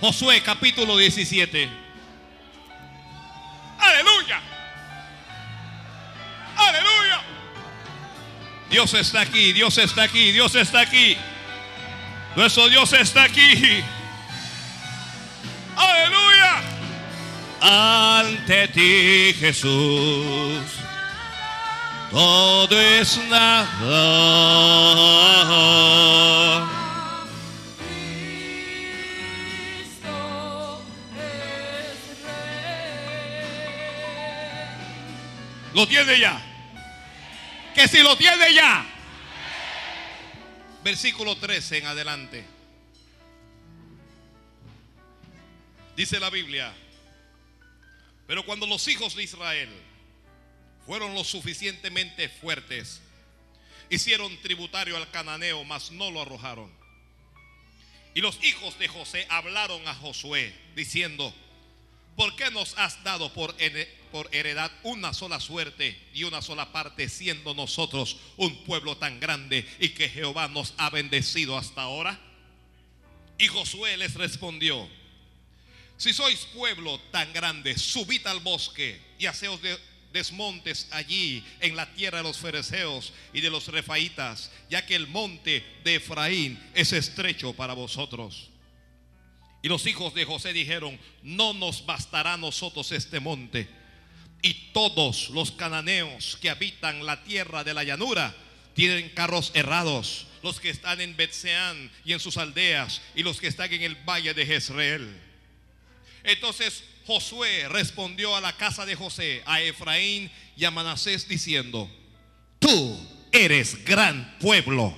Josué capítulo 17. Aleluya. Aleluya. Dios está aquí, Dios está aquí, Dios está aquí. Nuestro Dios está aquí. Aleluya. Ante ti Jesús. Todo es nada. Lo tiene ya. Que si lo tiene ya. Versículo 13 en adelante. Dice la Biblia. Pero cuando los hijos de Israel fueron lo suficientemente fuertes, hicieron tributario al cananeo, mas no lo arrojaron. Y los hijos de José hablaron a Josué, diciendo, ¿por qué nos has dado por, por heredad una sola suerte y una sola parte, siendo nosotros un pueblo tan grande y que Jehová nos ha bendecido hasta ahora? Y Josué les respondió, si sois pueblo tan grande, subid al bosque y haceos de desmontes allí en la tierra de los fereceos y de los refaitas, ya que el monte de Efraín es estrecho para vosotros. Y los hijos de José dijeron, no nos bastará a nosotros este monte. Y todos los cananeos que habitan la tierra de la llanura tienen carros errados, los que están en Betseán y en sus aldeas, y los que están en el valle de Jezreel. Entonces Josué respondió a la casa de José, a Efraín y a Manasés diciendo, tú eres gran pueblo.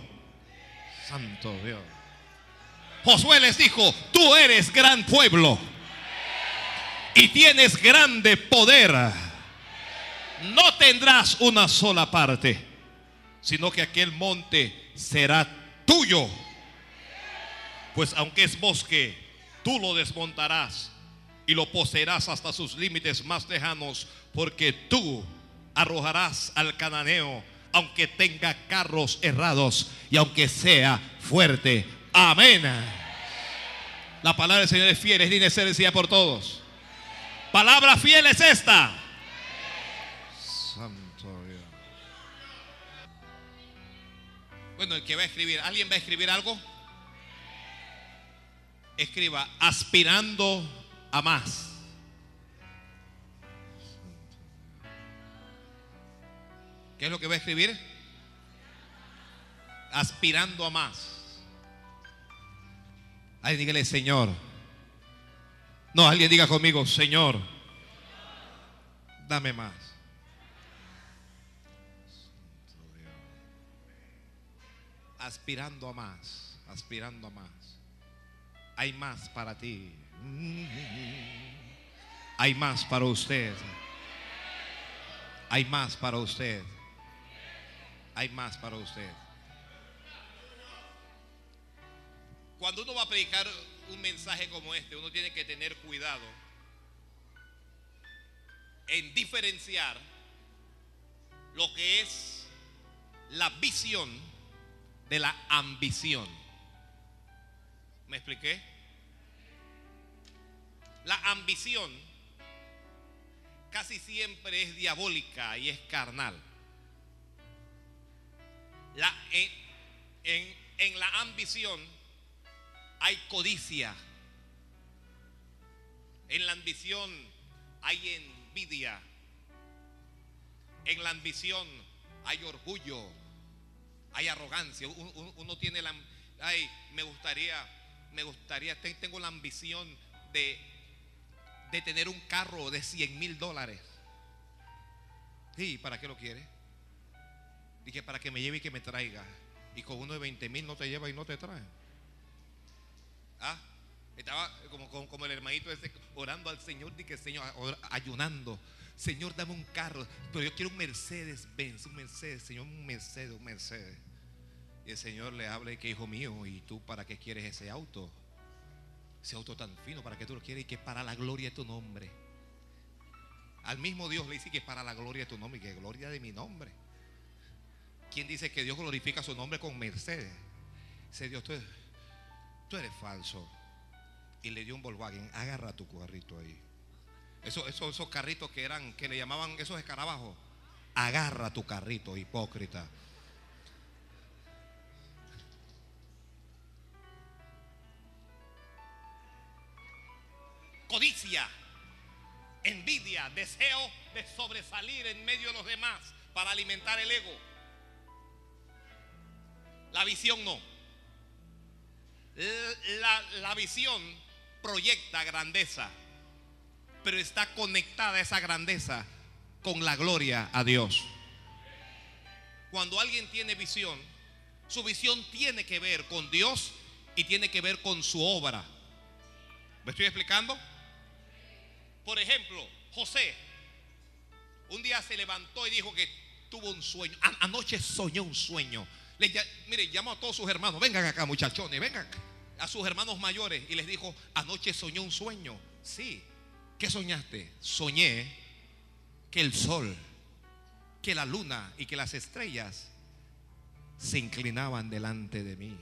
Santo Dios. Josué les dijo, tú eres gran pueblo y tienes grande poder. No tendrás una sola parte, sino que aquel monte será tuyo. Pues aunque es bosque, tú lo desmontarás y lo poseerás hasta sus límites más lejanos, porque tú arrojarás al cananeo, aunque tenga carros errados y aunque sea fuerte. Amén. La palabra del Señor es fiel, es digna de ser decida por todos. Palabra fiel es esta. Bueno, el que va a escribir, ¿alguien va a escribir algo? Escriba, aspirando a más. ¿Qué es lo que va a escribir? Aspirando a más. Alguien dígale, Señor. No, alguien diga conmigo, Señor, dame más. Aspirando a más, aspirando a más. Hay más para ti. Hay más para usted. Hay más para usted. Hay más para usted. Cuando uno va a predicar un mensaje como este, uno tiene que tener cuidado en diferenciar lo que es la visión de la ambición. ¿Me expliqué? La ambición casi siempre es diabólica y es carnal. La, en, la ambición hay codicia. En la ambición hay envidia. En la ambición hay orgullo. Hay arrogancia. Uno, tiene la... Ay, me gustaría, me gustaría, te- tengo la ambición de, de tener un carro de 100 mil dólares. Sí, ¿para qué lo quiere? Dije, para que me lleve y que me traiga. Y con uno de 20 mil no te lleva y no te trae. Ah, estaba como, como, como el hermanito ese orando al Señor, dije, Señor, or- ayunando. Señor, dame un carro, pero yo quiero un Mercedes Benz, un Mercedes, Señor, un Mercedes, un Mercedes. Y el Señor le habla y que hijo mío, ¿y tú para qué quieres ese auto? Ese auto tan fino, ¿para qué tú lo quieres? Y que para la gloria de tu nombre. Al mismo Dios le dice que para la gloria de tu nombre y que gloria de mi nombre. ¿Quién dice que Dios glorifica su nombre con Mercedes? Ese Dios, tú, tú eres falso. y le dio un Volkswagen. Agarra tu carrito ahí. Eso, eso, esos carritos que eran, que le llamaban esos escarabajos. Agarra tu carrito, hipócrita. Codicia, envidia, deseo de sobresalir en medio de los demás para alimentar el ego. La visión no. La, la visión proyecta grandeza, pero está conectada esa grandeza con la gloria a Dios. Cuando alguien tiene visión, su visión tiene que ver con Dios y tiene que ver con su obra. ¿Me estoy explicando? Por ejemplo, José un día se levantó y dijo que tuvo un sueño. Anoche soñó un sueño. Mire, llamó a todos sus hermanos. Vengan acá, muchachones, vengan. A sus hermanos mayores y les dijo, anoche soñó un sueño. Sí. ¿Qué soñaste? Soñé que el sol, que la luna y que las estrellas se inclinaban delante de mí.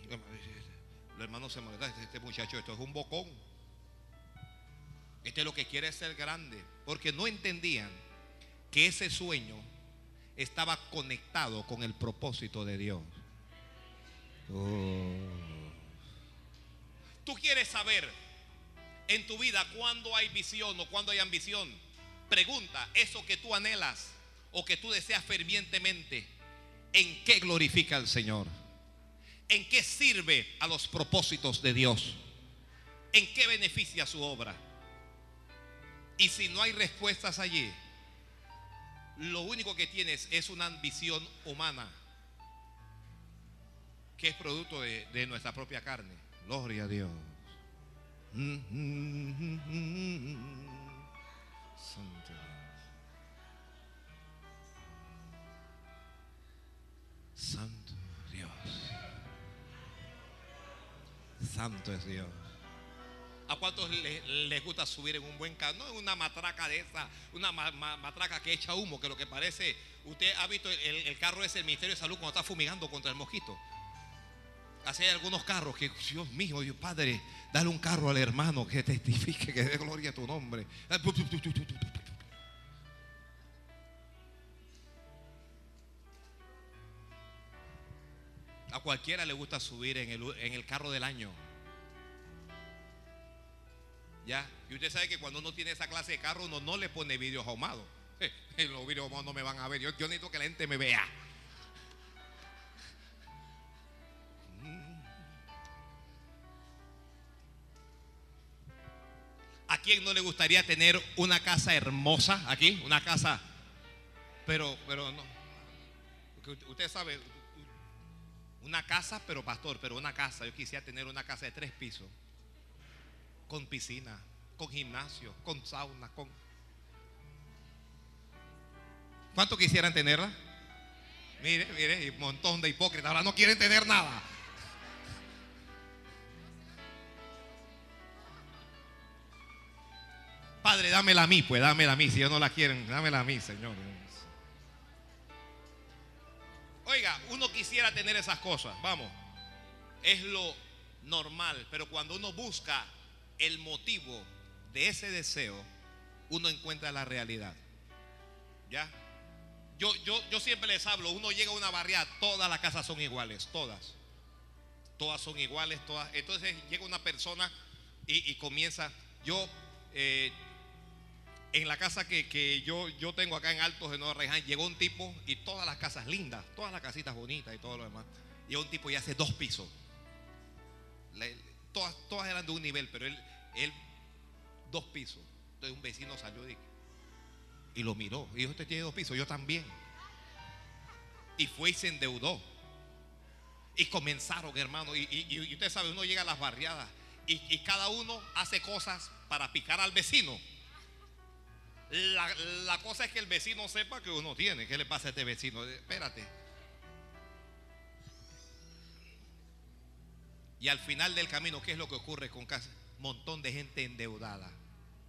Los hermanos se molestan. Este, muchacho, esto es un bocón. Este lo que quiere es ser grande. Porque no entendían que ese sueño estaba conectado con el propósito de Dios. Oh. Tú quieres saber en tu vida cuándo hay visión o cuándo hay ambición. Pregunta, eso que tú anhelas o que tú deseas fervientemente, ¿en qué glorifica al Señor? ¿En qué sirve a los propósitos de Dios? ¿En qué beneficia su obra? Y si no hay respuestas allí, lo único que tienes es una ambición humana que es producto de, nuestra propia carne. Gloria a Dios. Santo. Santo Dios. Santo es Dios. ¿A cuántos les, gusta subir en un buen carro? No en una matraca de esa, una matraca que echa humo, que lo que parece, usted ha visto el, carro es el Ministerio de Salud cuando está fumigando contra el mosquito. Así algunos carros que, Dios mío, Dios Padre, dale un carro al hermano que testifique, que dé gloria a tu nombre. A cualquiera le gusta subir en el, en el carro del año. ¿Ya? Y usted sabe que cuando uno tiene esa clase de carro, uno no le pone vídeos ahumados. los vídeos ahumados no me van a ver. Yo, necesito que la gente me vea. ¿A quién no le gustaría tener una casa hermosa aquí? Una casa. Pero, pero no. usted sabe, una casa, pero pastor, pero una casa. Yo quisiera tener una casa de tres pisos con piscina, con gimnasio, con sauna, con... ¿Cuánto quisieran tenerla? Mire, mire, un montón de hipócritas ahora no quieren tener nada. Padre, dámela a mí, pues dámela a mí. Si ellos no la quieren, dámela a mí, Señor. Oiga, uno quisiera tener esas cosas, vamos. Es lo normal, pero cuando uno busca el motivo de ese deseo, uno encuentra la realidad. ¿Ya? Yo, yo, yo siempre les hablo, uno llega a una barriada, todas las casas son iguales, todas. Todas son iguales, todas. Entonces llega una persona y, comienza, yo, eh, en la casa que, yo, yo tengo acá en Altos de Nueva Reján, llegó un tipo y todas las casas lindas, todas las casitas bonitas y todo lo demás. Y un tipo y hace dos pisos. todas, todas eran de un nivel, pero él él, dos pisos. Entonces un vecino salió y, lo miró. Y dijo, usted tiene dos pisos, yo también. Y fue y se endeudó. Y comenzaron, hermano. Y, usted sabe, uno llega a las barriadas y, cada uno hace cosas para picar al vecino. La, la, cosa es que el vecino sepa que uno tiene. ¿Qué le pasa a este vecino? Espérate. Y al final del camino, ¿qué es lo que ocurre con casa? montón de gente endeudada.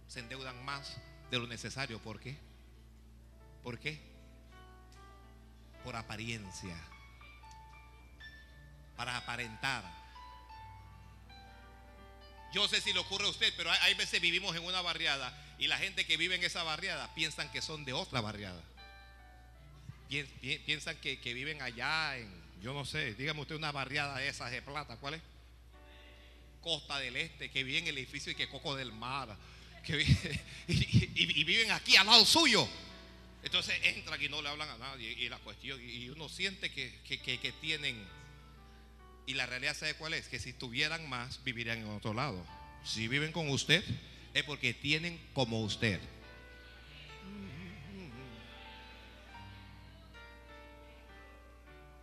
Se endeudan más de lo necesario. ¿Por qué? ¿Por qué? Por apariencia. Para aparentar. Yo sé si le ocurre a usted, pero hay, veces vivimos en una barriada y la gente que vive en esa barriada piensan que son de otra barriada. Pien- pi- Piensan que, que viven allá en, yo no sé, dígame usted una barriada de esas de plata, ¿cuál es? Costa del Este, que viven en el edificio y que Coco del Mar, que y, viven aquí al lado suyo. Entonces entran y no le hablan a nadie. Y la cuestión, y uno siente que- que- que tienen. Y la realidad, ¿sabe cuál es? Que si tuvieran más, vivirían en otro lado. Si viven con usted, es porque tienen como usted.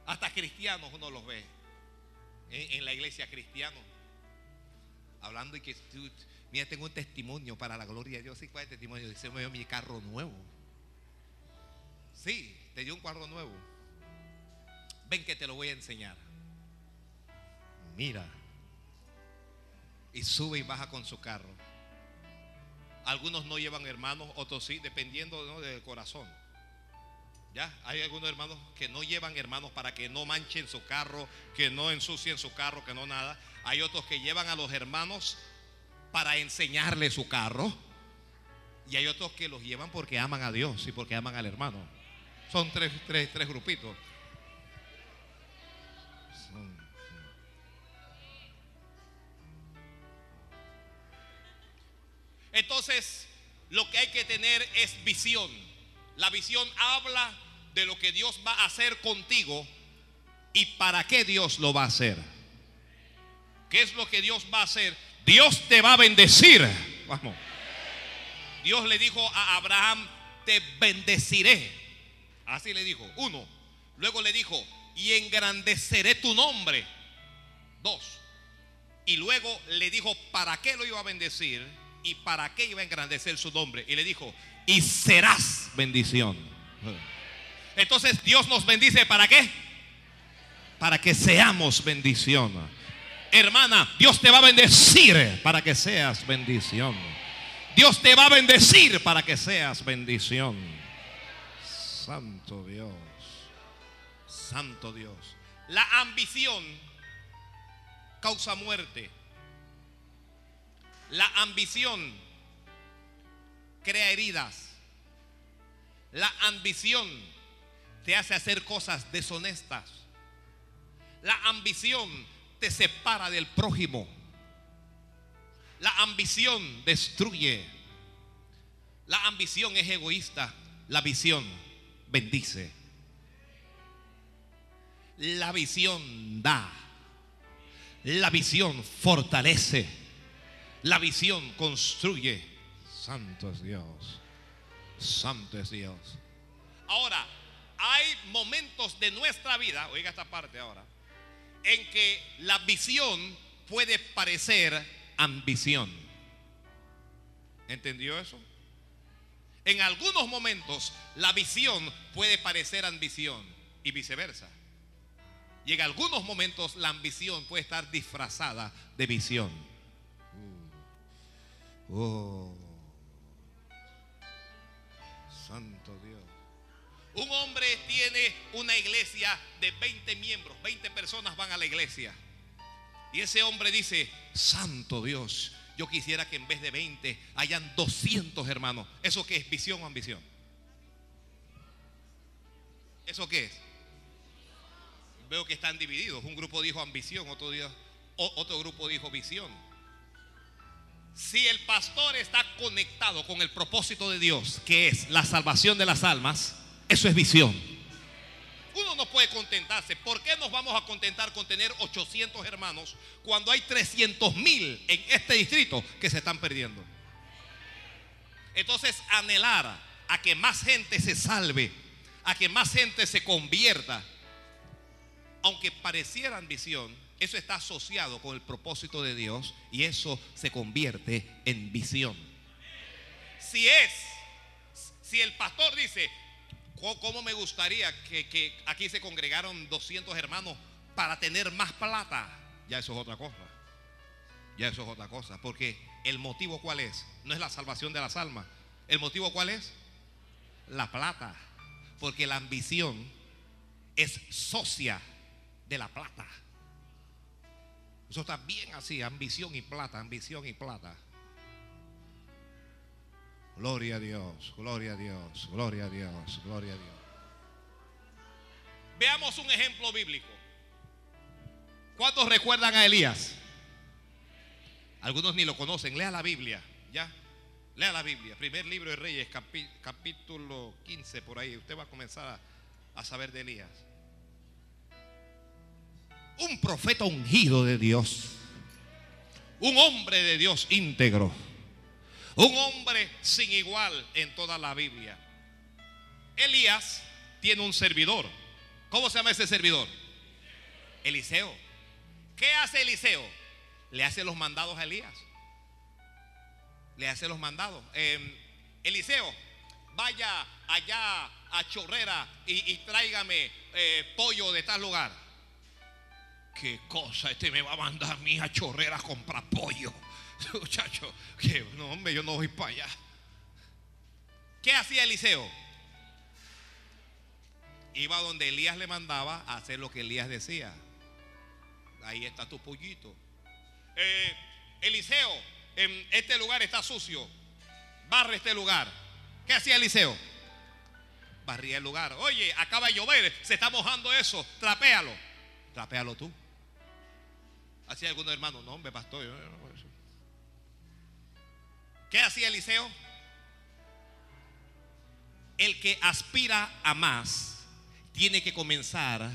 Hasta cristianos uno los ve en, la iglesia cristiano. Hablando y que mira, tengo un testimonio para la gloria de Dios. ¿Sí, ¿Cuál es el testimonio? Dice, me dio mi carro nuevo. Sí, te dio un carro nuevo. Ven que te lo voy a enseñar. Mira. Y sube y baja con su carro. Algunos no llevan hermanos, otros sí, dependiendo ¿no? del corazón. Ya, hay algunos hermanos que no llevan hermanos para que no manchen su carro, que no ensucien su carro, que no nada. Hay otros que llevan a los hermanos para enseñarle su carro. Y hay otros que los llevan porque aman a Dios y porque aman al hermano. Son tres, tres, tres grupitos. Entonces, lo que hay que tener es visión. La visión habla de lo que Dios va a hacer contigo y para qué Dios lo va a hacer. ¿Qué es lo que Dios va a hacer? Dios te va a bendecir. Vamos. Dios le dijo a Abraham, te bendeciré. Así le dijo. Uno. Luego le dijo, y engrandeceré tu nombre. Dos. Y luego le dijo, ¿para qué lo iba a bendecir? ¿Y para qué iba a engrandecer su nombre? Y le dijo, y serás bendición. Entonces Dios nos bendice, ¿para qué? Para que seamos bendición. Hermana, Dios te va a bendecir para que seas bendición. Dios te va a bendecir para que seas bendición. Santo Dios. Santo Dios. La ambición causa muerte. La ambición crea heridas. La ambición te hace hacer cosas deshonestas. La ambición te separa del prójimo. La ambición destruye. La ambición es egoísta. La visión bendice. La visión da. La visión fortalece. La visión construye. Santo es Dios. Santo es Dios. Ahora, hay momentos de nuestra vida, oiga esta parte ahora, en que la visión puede parecer ambición. ¿Entendió eso? En algunos momentos la visión puede parecer ambición y viceversa. Y en algunos momentos la ambición puede estar disfrazada de visión. Oh. Santo Dios. Un hombre tiene una iglesia de 20 miembros, 20 personas van a la iglesia. Y ese hombre dice, Santo Dios, yo quisiera que en vez de 20 hayan 200 hermanos. ¿Eso qué es? ¿Visión o ambición? ¿Eso qué es? Veo que están divididos. Un grupo dijo ambición, otro, otro grupo dijo visión. Si el pastor está conectado con el propósito de Dios, que es la salvación de las almas, eso es visión. Uno no puede contentarse. ¿Por qué nos vamos a contentar con tener 800 hermanos cuando hay 300 mil en este distrito que se están perdiendo? Entonces, anhelar a que más gente se salve, a que más gente se convierta, aunque pareciera ambición, eso está asociado con el propósito de Dios y eso se convierte en visión. Si es, si el pastor dice, "Co- ¿cómo me gustaría que, que aquí se congregaron 200 hermanos para tener más plata? Ya eso es otra cosa. Ya eso es otra cosa. Porque el motivo cuál es? No es la salvación de las almas. ¿El motivo cuál es? La plata. Porque la ambición es socia de la plata. Eso está bien así, ambición y plata, ambición y plata. Gloria a Dios, gloria a Dios, gloria a Dios, gloria a Dios. Veamos un ejemplo bíblico. ¿Cuántos recuerdan a Elías? Algunos ni lo conocen. Lea la Biblia, ¿ya? Lea la Biblia. Primer libro de Reyes, capítulo 15, por ahí. Usted va a comenzar a, saber de Elías. Un profeta ungido de Dios. Un hombre de Dios íntegro un hombre sin igual en toda la Biblia. Elías tiene un servidor. ¿Cómo se llama ese servidor? Eliseo. ¿Qué hace Eliseo? Le hace los mandados a Elías. Le hace los mandados. Em, Eliseo, vaya allá a Chorrera y, tráigame eh, pollo de tal lugar. ¿Qué cosa? Este me va a mandar a mí a a comprar pollo. Muchacho, que no, hombre, yo no voy para allá. ¿Qué hacía Eliseo? Iba donde Elías le mandaba a hacer lo que Elías decía. Ahí está tu pollito. Eh, Eliseo, este lugar está sucio. Barre este lugar. ¿Qué hacía Eliseo? Barría el lugar. Oye, acaba de llover, se está mojando eso. Trapéalo. Trapéalo tú. Así algunos hermanos, no, hombre, pastor. Yo, ¿Qué hacía Eliseo? El que aspira a más tiene que comenzar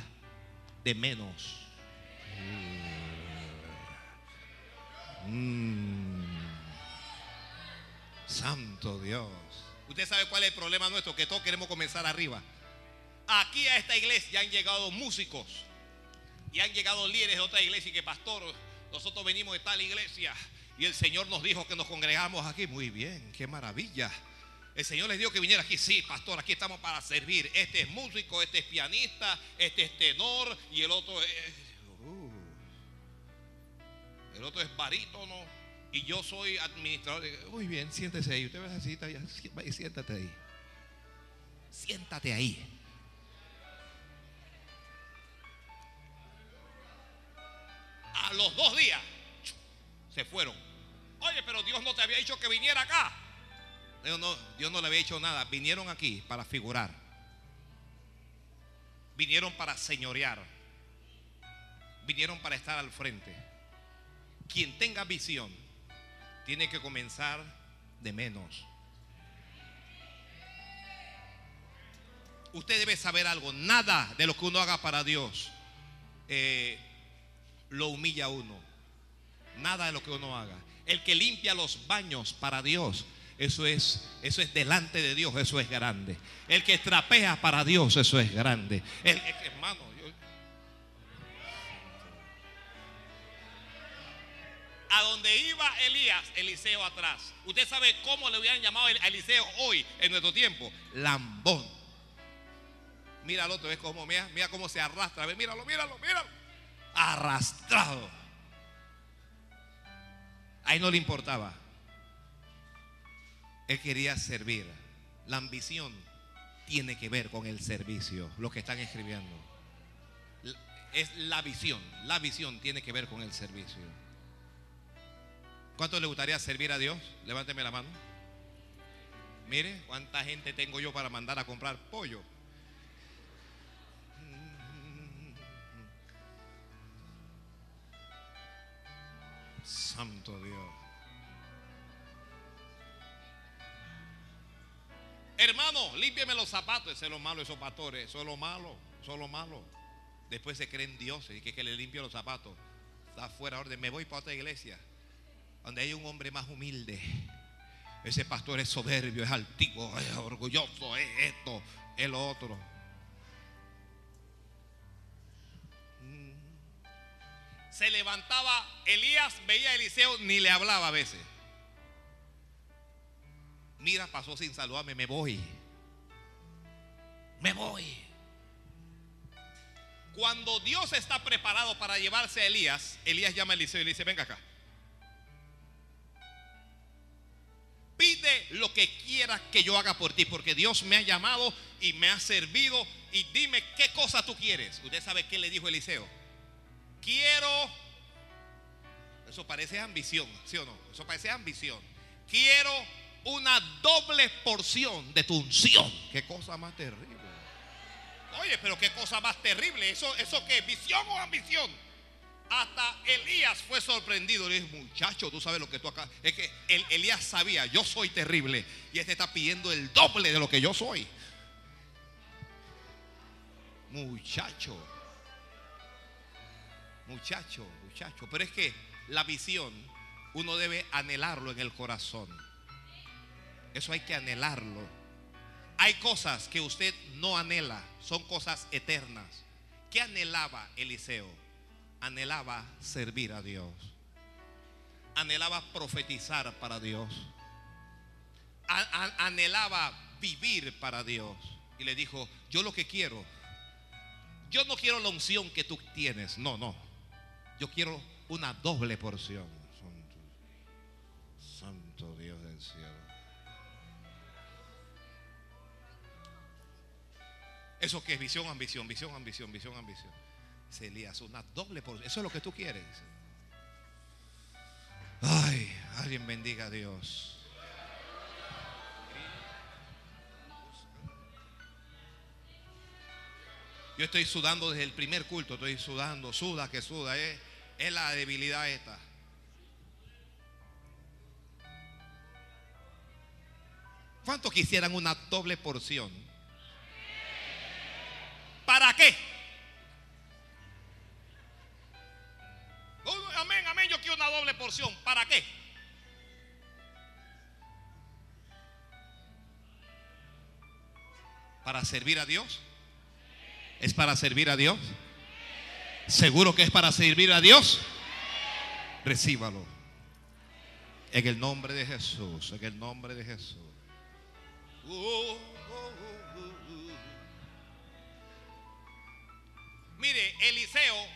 de menos. Mm. Santo Dios. Usted sabe cuál es el problema nuestro, que todos queremos comenzar arriba. Aquí a esta iglesia han llegado músicos y han llegado líderes de otra iglesia y que pastor, nosotros venimos de tal iglesia y el Señor nos dijo que nos congregamos aquí. Muy bien, qué maravilla. El Señor les dijo que viniera aquí. Sí, pastor, aquí estamos para servir. Este es músico, este es pianista, este es tenor y el otro es... Uh, el otro es barítono y yo soy administrador. Muy bien, siéntese ahí. Usted va a decir, siéntate ahí. Siéntate ahí. A los dos días se fueron. Oye, pero Dios no te había dicho que viniera acá. Dios no, Dios no le había dicho nada. Vinieron aquí para figurar. Vinieron para señorear. Vinieron para estar al frente. Quien tenga visión tiene que comenzar de menos. Usted debe saber algo. Nada de lo que uno haga para Dios eh, lo humilla a uno. Nada de lo que uno haga. El que limpia los baños para Dios, eso es, eso es delante de Dios, eso es grande. El que trapea para Dios, eso es grande. El, hermano, a donde iba Elías, Eliseo atrás. Usted sabe cómo le hubieran llamado a Eliseo hoy en nuestro tiempo. Lambón. Mira al otro, ves cómo, mira, mira cómo se arrastra. Míralo, míralo, míralo. Arrastrado. Ahí no le importaba. Él quería servir. La ambición tiene que ver con el servicio, lo que están escribiendo. Es la visión. La visión tiene que ver con el servicio. ¿Cuánto le gustaría servir a Dios? Levánteme la mano. Mire, cuánta gente tengo yo para mandar a comprar pollo. Santo Dios. Hermano, límpieme los zapatos. Eso es lo malo, esos pastores. Eso es lo malo. Eso es lo malo. Después se creen dioses y que, que le limpie los zapatos. Está fuera de orden. Me voy para otra iglesia. Donde hay un hombre más humilde. Ese pastor es soberbio, es altivo, es orgulloso, es esto, es lo otro. Se levantaba Elías, veía a Eliseo, ni le hablaba a veces. Mira, pasó sin saludarme, me voy. Me voy. Cuando Dios está preparado para llevarse a Elías, Elías llama a Eliseo y le dice, venga acá. Pide lo que quieras que yo haga por ti, porque Dios me ha llamado y me ha servido. Y dime qué cosa tú quieres. Usted sabe qué le dijo Eliseo quiero Eso parece ambición, ¿sí o no? Eso parece ambición. Quiero una doble porción de tu unción. Qué cosa más terrible. Oye, pero qué cosa más terrible. ¿Eso, eso qué? ¿Visión o ambición? Hasta Elías fue sorprendido. Le dijo, muchacho, tú sabes lo que tú acá. Es que el, Elías sabía, yo soy terrible. Y este está pidiendo el doble de lo que yo soy. Muchacho. Muchacho, muchacho. Pero es que la visión uno debe anhelarlo en el corazón. Eso hay que anhelarlo. Hay cosas que usted no anhela, son cosas eternas. ¿Qué anhelaba Eliseo? Anhelaba servir a Dios. Anhelaba profetizar para Dios. anhelaba vivir para Dios. Y le dijo, yo lo que quiero, yo no quiero la unción que tú tienes, no, no. Yo quiero una doble porción. Santo, Dios del cielo. Eso que es visión, ambición, visión, ambición, visión, ambición. Elías, una doble porción. Eso es lo que tú quieres. Ay, alguien bendiga a Dios. Yo estoy sudando desde el primer culto, estoy sudando, suda que suda, es, es la debilidad esta. ¿Cuántos quisieran una doble porción? ¿Para qué? amén, amén, yo quiero una doble porción. ¿Para qué? ¿Para servir a Dios? ¿Es para servir a Dios? ¿Seguro que es para servir a Dios? Recíbalo. En el nombre de Jesús, en el nombre de Jesús. Uh, uh, uh, Mire, Eliseo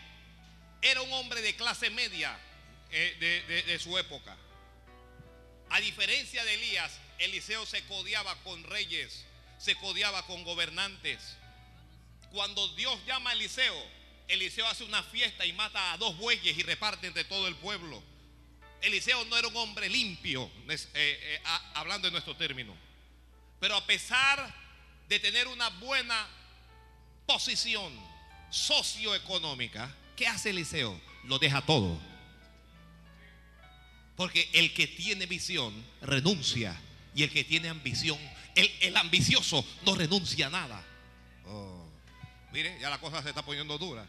era un hombre de clase media eh, de su época. A diferencia de Elías, Eliseo se codiaba con reyes, se codiaba con gobernantes cuando Dios llama a Eliseo, Eliseo hace una fiesta y mata a dos bueyes y reparte entre todo el pueblo. Eliseo no era un hombre limpio, eh, eh, hablando en nuestro término. Pero a pesar de tener una buena posición socioeconómica, ¿qué hace Eliseo? Lo deja todo. Porque el que tiene visión renuncia. Y el que tiene ambición, el, el ambicioso no renuncia a nada. Mire, ya la cosa se está poniendo dura.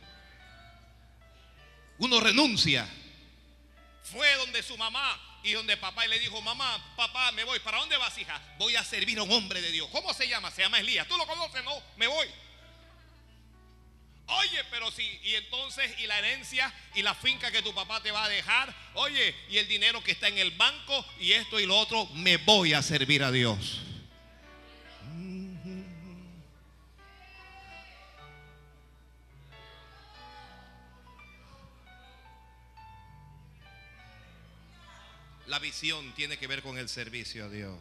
Uno renuncia. Fue donde su mamá y donde papá y le dijo, mamá, papá, me voy. ¿Para dónde vas, hija? Voy a servir a un hombre de Dios. ¿Cómo se llama? Se llama Elías. ¿Tú lo conoces? No, me voy. Oye, pero sí, y entonces, y la herencia y la finca que tu papá te va a dejar, oye, y el dinero que está en el banco y esto y lo otro, me voy a servir a Dios. La visión tiene que ver con el servicio a Dios.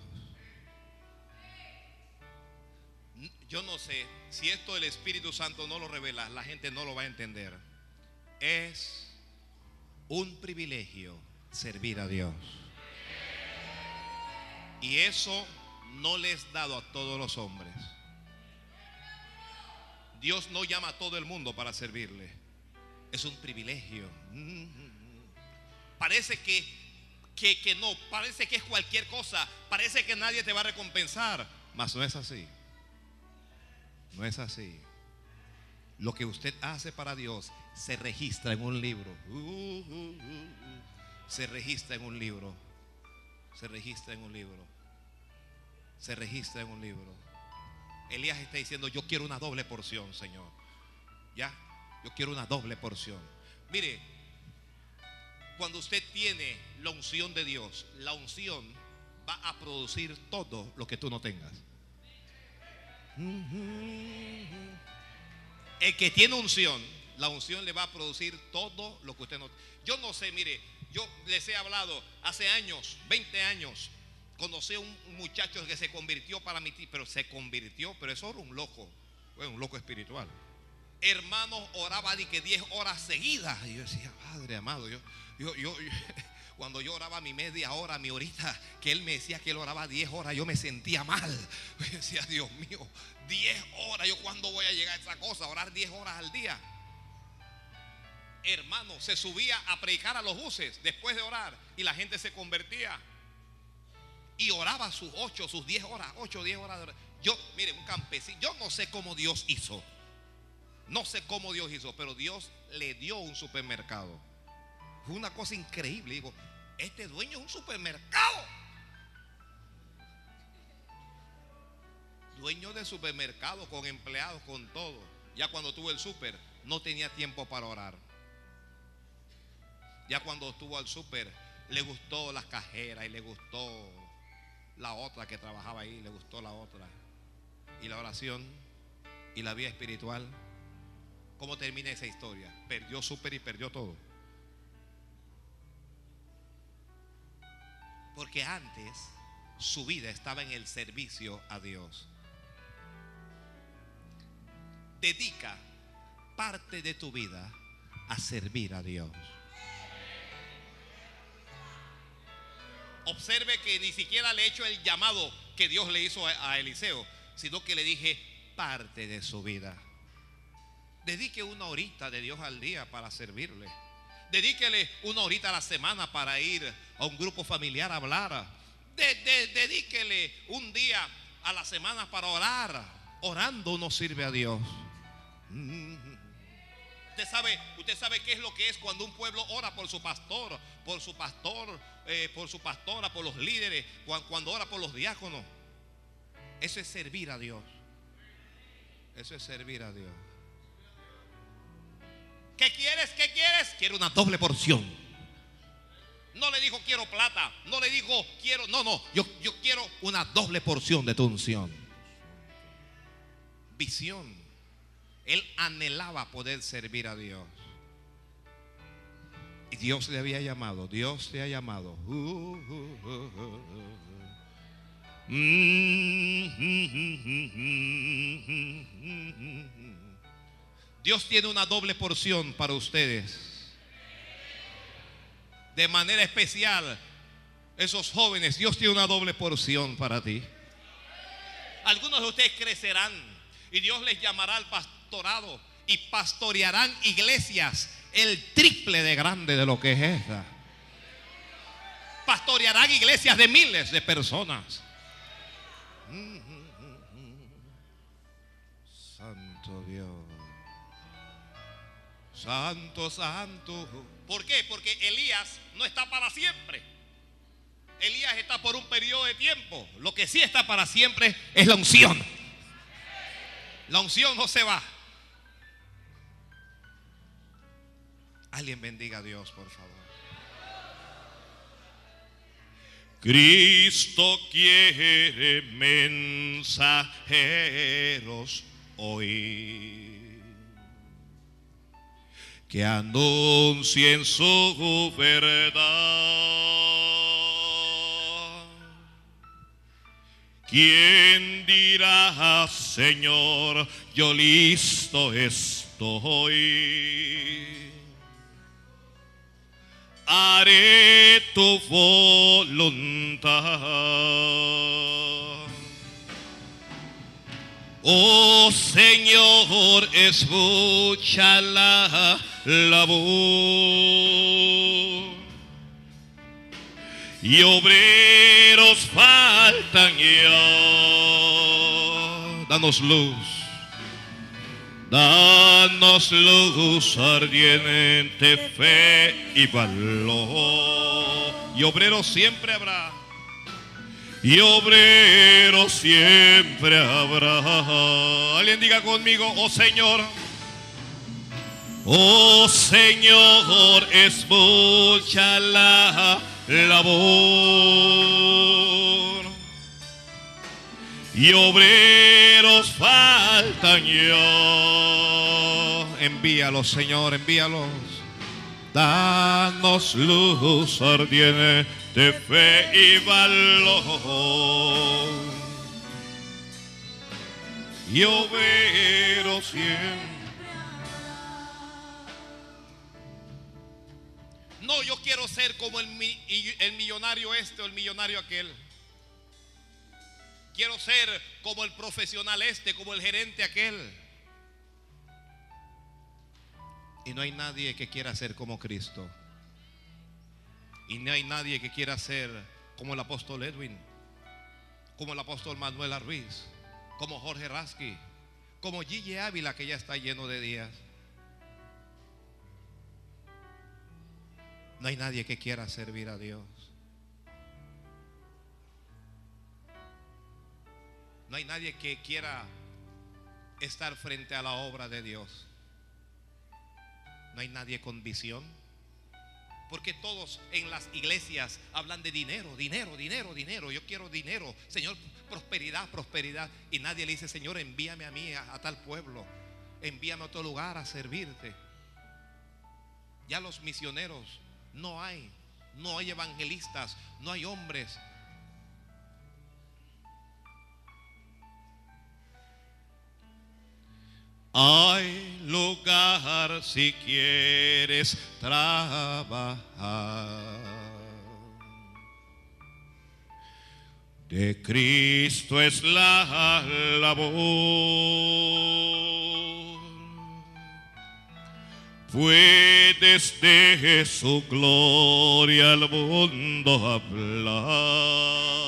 Yo no sé si esto el Espíritu Santo no lo revela, la gente no lo va a entender. Es un privilegio servir a Dios. Y eso no le es dado a todos los hombres. Dios no llama a todo el mundo para servirle. Es un privilegio. Parece que que, no, parece que es cualquier cosa, parece que nadie te va a recompensar, mas no es así. No es así. Lo que usted hace para Dios se registra en un libro. Uh, uh, uh, se registra en un libro. Se registra en un libro. Se registra en un libro. Elías está diciendo, yo quiero una doble porción, Señor. ¿Ya? Yo quiero una doble porción. Mire, cuando usted tiene la unción de Dios, la unción va a producir todo lo que tú no tengas. El que tiene unción, la unción le va a producir todo lo que usted no. Yo no sé, mire, yo les he hablado hace años, 20 años, conocí a un muchacho que se convirtió para mí, pero se convirtió, pero eso era un loco, un loco espiritual. Hermanos oraba de que 10 horas seguidas. Y yo decía, Padre amado, yo, yo, yo, cuando yo oraba mi media hora, mi horita, que él me decía que él oraba 10 horas, yo me sentía mal. Yo decía, Dios mío, 10 horas, yo cuándo voy a llegar a esa cosa, orar 10 horas al día. Hermano, se subía a predicar a los buses después de orar y la gente se convertía y oraba sus 8, sus 10 horas, 8, 10 horas de. Yo, mire, un campesino, yo no sé cómo Dios hizo. No sé cómo Dios hizo, pero Dios le dio un supermercado. Fue una cosa increíble. Digo, este dueño es un supermercado. Dueño de supermercado con empleados, con todo. Ya cuando tuvo el super, no tenía tiempo para orar. Ya cuando estuvo al super, le gustó las cajeras y le gustó la otra que trabajaba ahí, le gustó la otra. Y la oración y la vida espiritual. ¿Cómo termina esa historia? Perdió súper y perdió todo. Porque antes su vida estaba en el servicio a Dios. Dedica parte de tu vida a servir a Dios. Observe que ni siquiera le he hecho el llamado que Dios le hizo a, a Eliseo, sino que le dije parte de su vida. Dedique una horita de Dios al día para servirle. Dedíquele una horita a la semana para ir a un grupo familiar a hablar. De- de- dedíquele un día a la semana para orar. Orando uno sirve a Dios. Mm. Usted sabe, usted sabe qué es lo que es cuando un pueblo ora por su pastor, por su pastor, eh, por su pastora, por los líderes, cuan- cuando ora por los diáconos. Eso es servir a Dios. Eso es servir a Dios. ¿Qué quieres? ¿Qué quieres? Quiero una doble porción. No le dijo quiero plata. No le dijo quiero. No, no. Yo, yo quiero una doble porción de tu unción. Visión. Él anhelaba poder servir a Dios. Y Dios le había llamado. Dios le ha llamado. Uh, uh, uh, uh. Dios tiene una doble porción para ustedes. De manera especial, esos jóvenes, Dios tiene una doble porción para ti. Algunos de ustedes crecerán y Dios les llamará al pastorado y pastorearán iglesias el triple de grande de lo que es esta. Pastorearán iglesias de miles de personas. Santo Santo, santo. ¿Por qué? Porque Elías no está para siempre. Elías está por un periodo de tiempo. Lo que sí está para siempre es la unción. La unción no se va. Alguien bendiga a Dios, por favor. Cristo quiere mensajeros hoy que anuncien su verdad. ¿Quién dirá, Señor, yo listo estoy? Haré tu voluntad. Oh Señor, escucha la, la voz. Y obreros faltan ya. Danos luz. Danos luz ardiente, fe y valor. Y obreros siempre habrá. Y obrero siempre habrá. Alguien diga conmigo, oh Señor. Oh Señor, escucha la labor. Y obreros faltan ya. Envíalos, Señor, envíalos. Danos luz ardiente de fe y valor. Yo obero siempre. No, yo quiero ser como el millonario este o el millonario aquel. Quiero ser como el profesional este, como el gerente aquel. Y no hay nadie que quiera ser como Cristo. Y no hay nadie que quiera ser como el apóstol Edwin, como el apóstol Manuel Arruiz, como Jorge Rasky, como Gigi Ávila que ya está lleno de días. No hay nadie que quiera servir a Dios. No hay nadie que quiera estar frente a la obra de Dios. No hay nadie con visión. Porque todos en las iglesias hablan de dinero, dinero, dinero, dinero. Yo quiero dinero. Señor, prosperidad, prosperidad. Y nadie le dice, Señor, envíame a mí, a, a tal pueblo. Envíame a otro lugar a servirte. Ya los misioneros no hay. No hay evangelistas. No hay hombres. Hay lugar si quieres trabajar. De Cristo es la labor. Puedes de su gloria al mundo hablar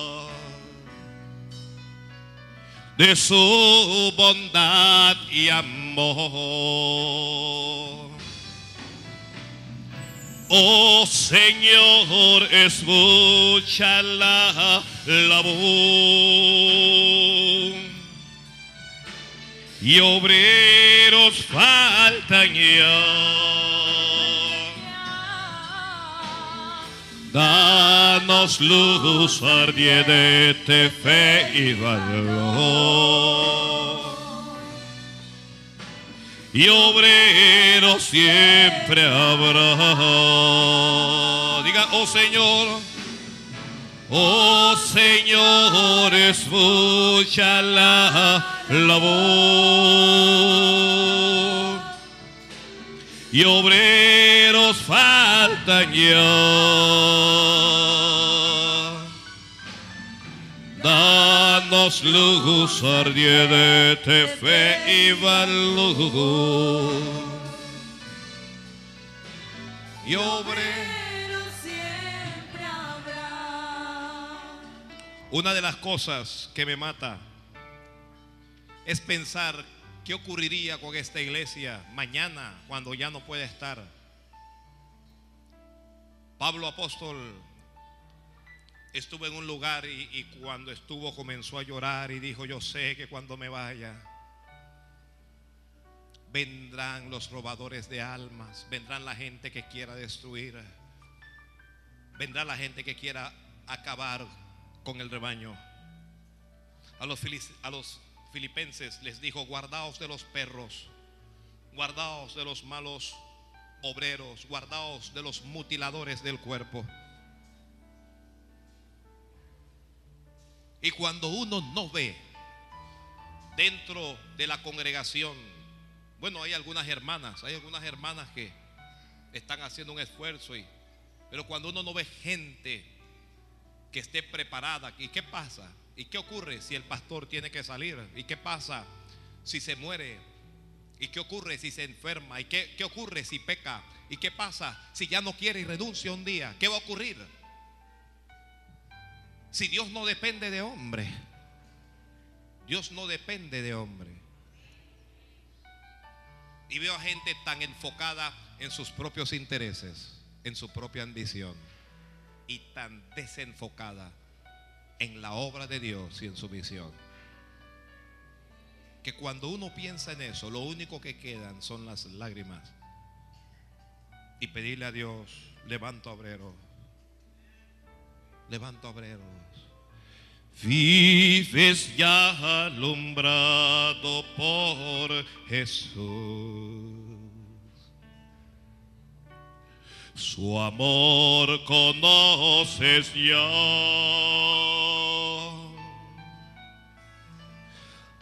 de su bondad y amor. Oh Señor, escucha la labor y obreros faltan ya. Danos luz ardiente fe y valor. Y obreros siempre habrá. Diga, oh Señor, oh Señor, escucha la labor y obreros faltan ya. Danos luz ardiente fe y valor. Y obreros. Siempre habrá. Una de las cosas que me mata es pensar qué ocurriría con esta iglesia mañana cuando ya no pueda estar. Pablo apóstol estuvo en un lugar y, cuando estuvo comenzó a llorar y dijo, yo sé que cuando me vaya vendrán los robadores de almas, vendrán la gente que quiera destruir, vendrá la gente que quiera acabar con el rebaño. A los, a los filipenses les dijo, guardaos de los perros, guardaos de los malos obreros, guardaos de los mutiladores del cuerpo. Y cuando uno no ve dentro de la congregación, bueno, hay algunas hermanas, hay algunas hermanas que están haciendo un esfuerzo, y, pero cuando uno no ve gente que esté preparada, ¿y qué pasa? ¿Y qué ocurre si el pastor tiene que salir? ¿Y qué pasa si se muere? ¿Y qué ocurre si se enferma? ¿Y qué, qué ocurre si peca? ¿Y qué pasa si ya no quiere y renuncia un día? ¿Qué va a ocurrir? Si Dios no depende de hombre. Dios no depende de hombre. Y veo a gente tan enfocada en sus propios intereses, en su propia ambición, y tan desenfocada en la obra de Dios y en su visión. Que cuando uno piensa en eso, lo único que quedan son las lágrimas. Y pedirle a Dios, levanto obrero, levanto obreros. Vives ya alumbrado por Jesús. Su amor conoces ya.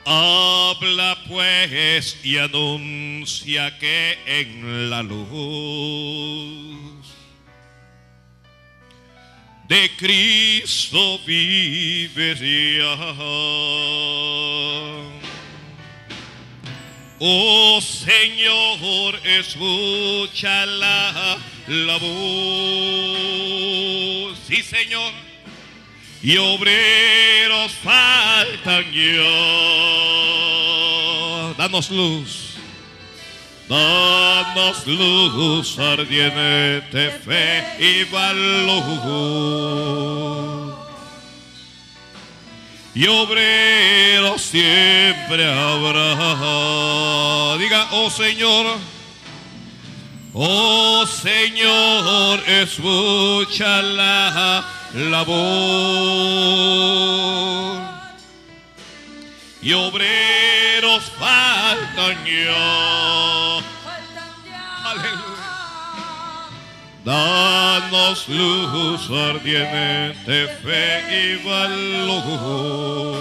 Habla pues y anuncia que en la luz de Cristo vives ya. Oh Señor, escucha la, voz. Sí, Señor. Y obreros faltan ya. Danos luz. Danos luz, ardiente fe y valor. Y obreros siempre habrá. Diga, oh Señor, oh Señor, escucha la, la voz. Y obreros faltan ya. Danos luz, ardiente fe y valor.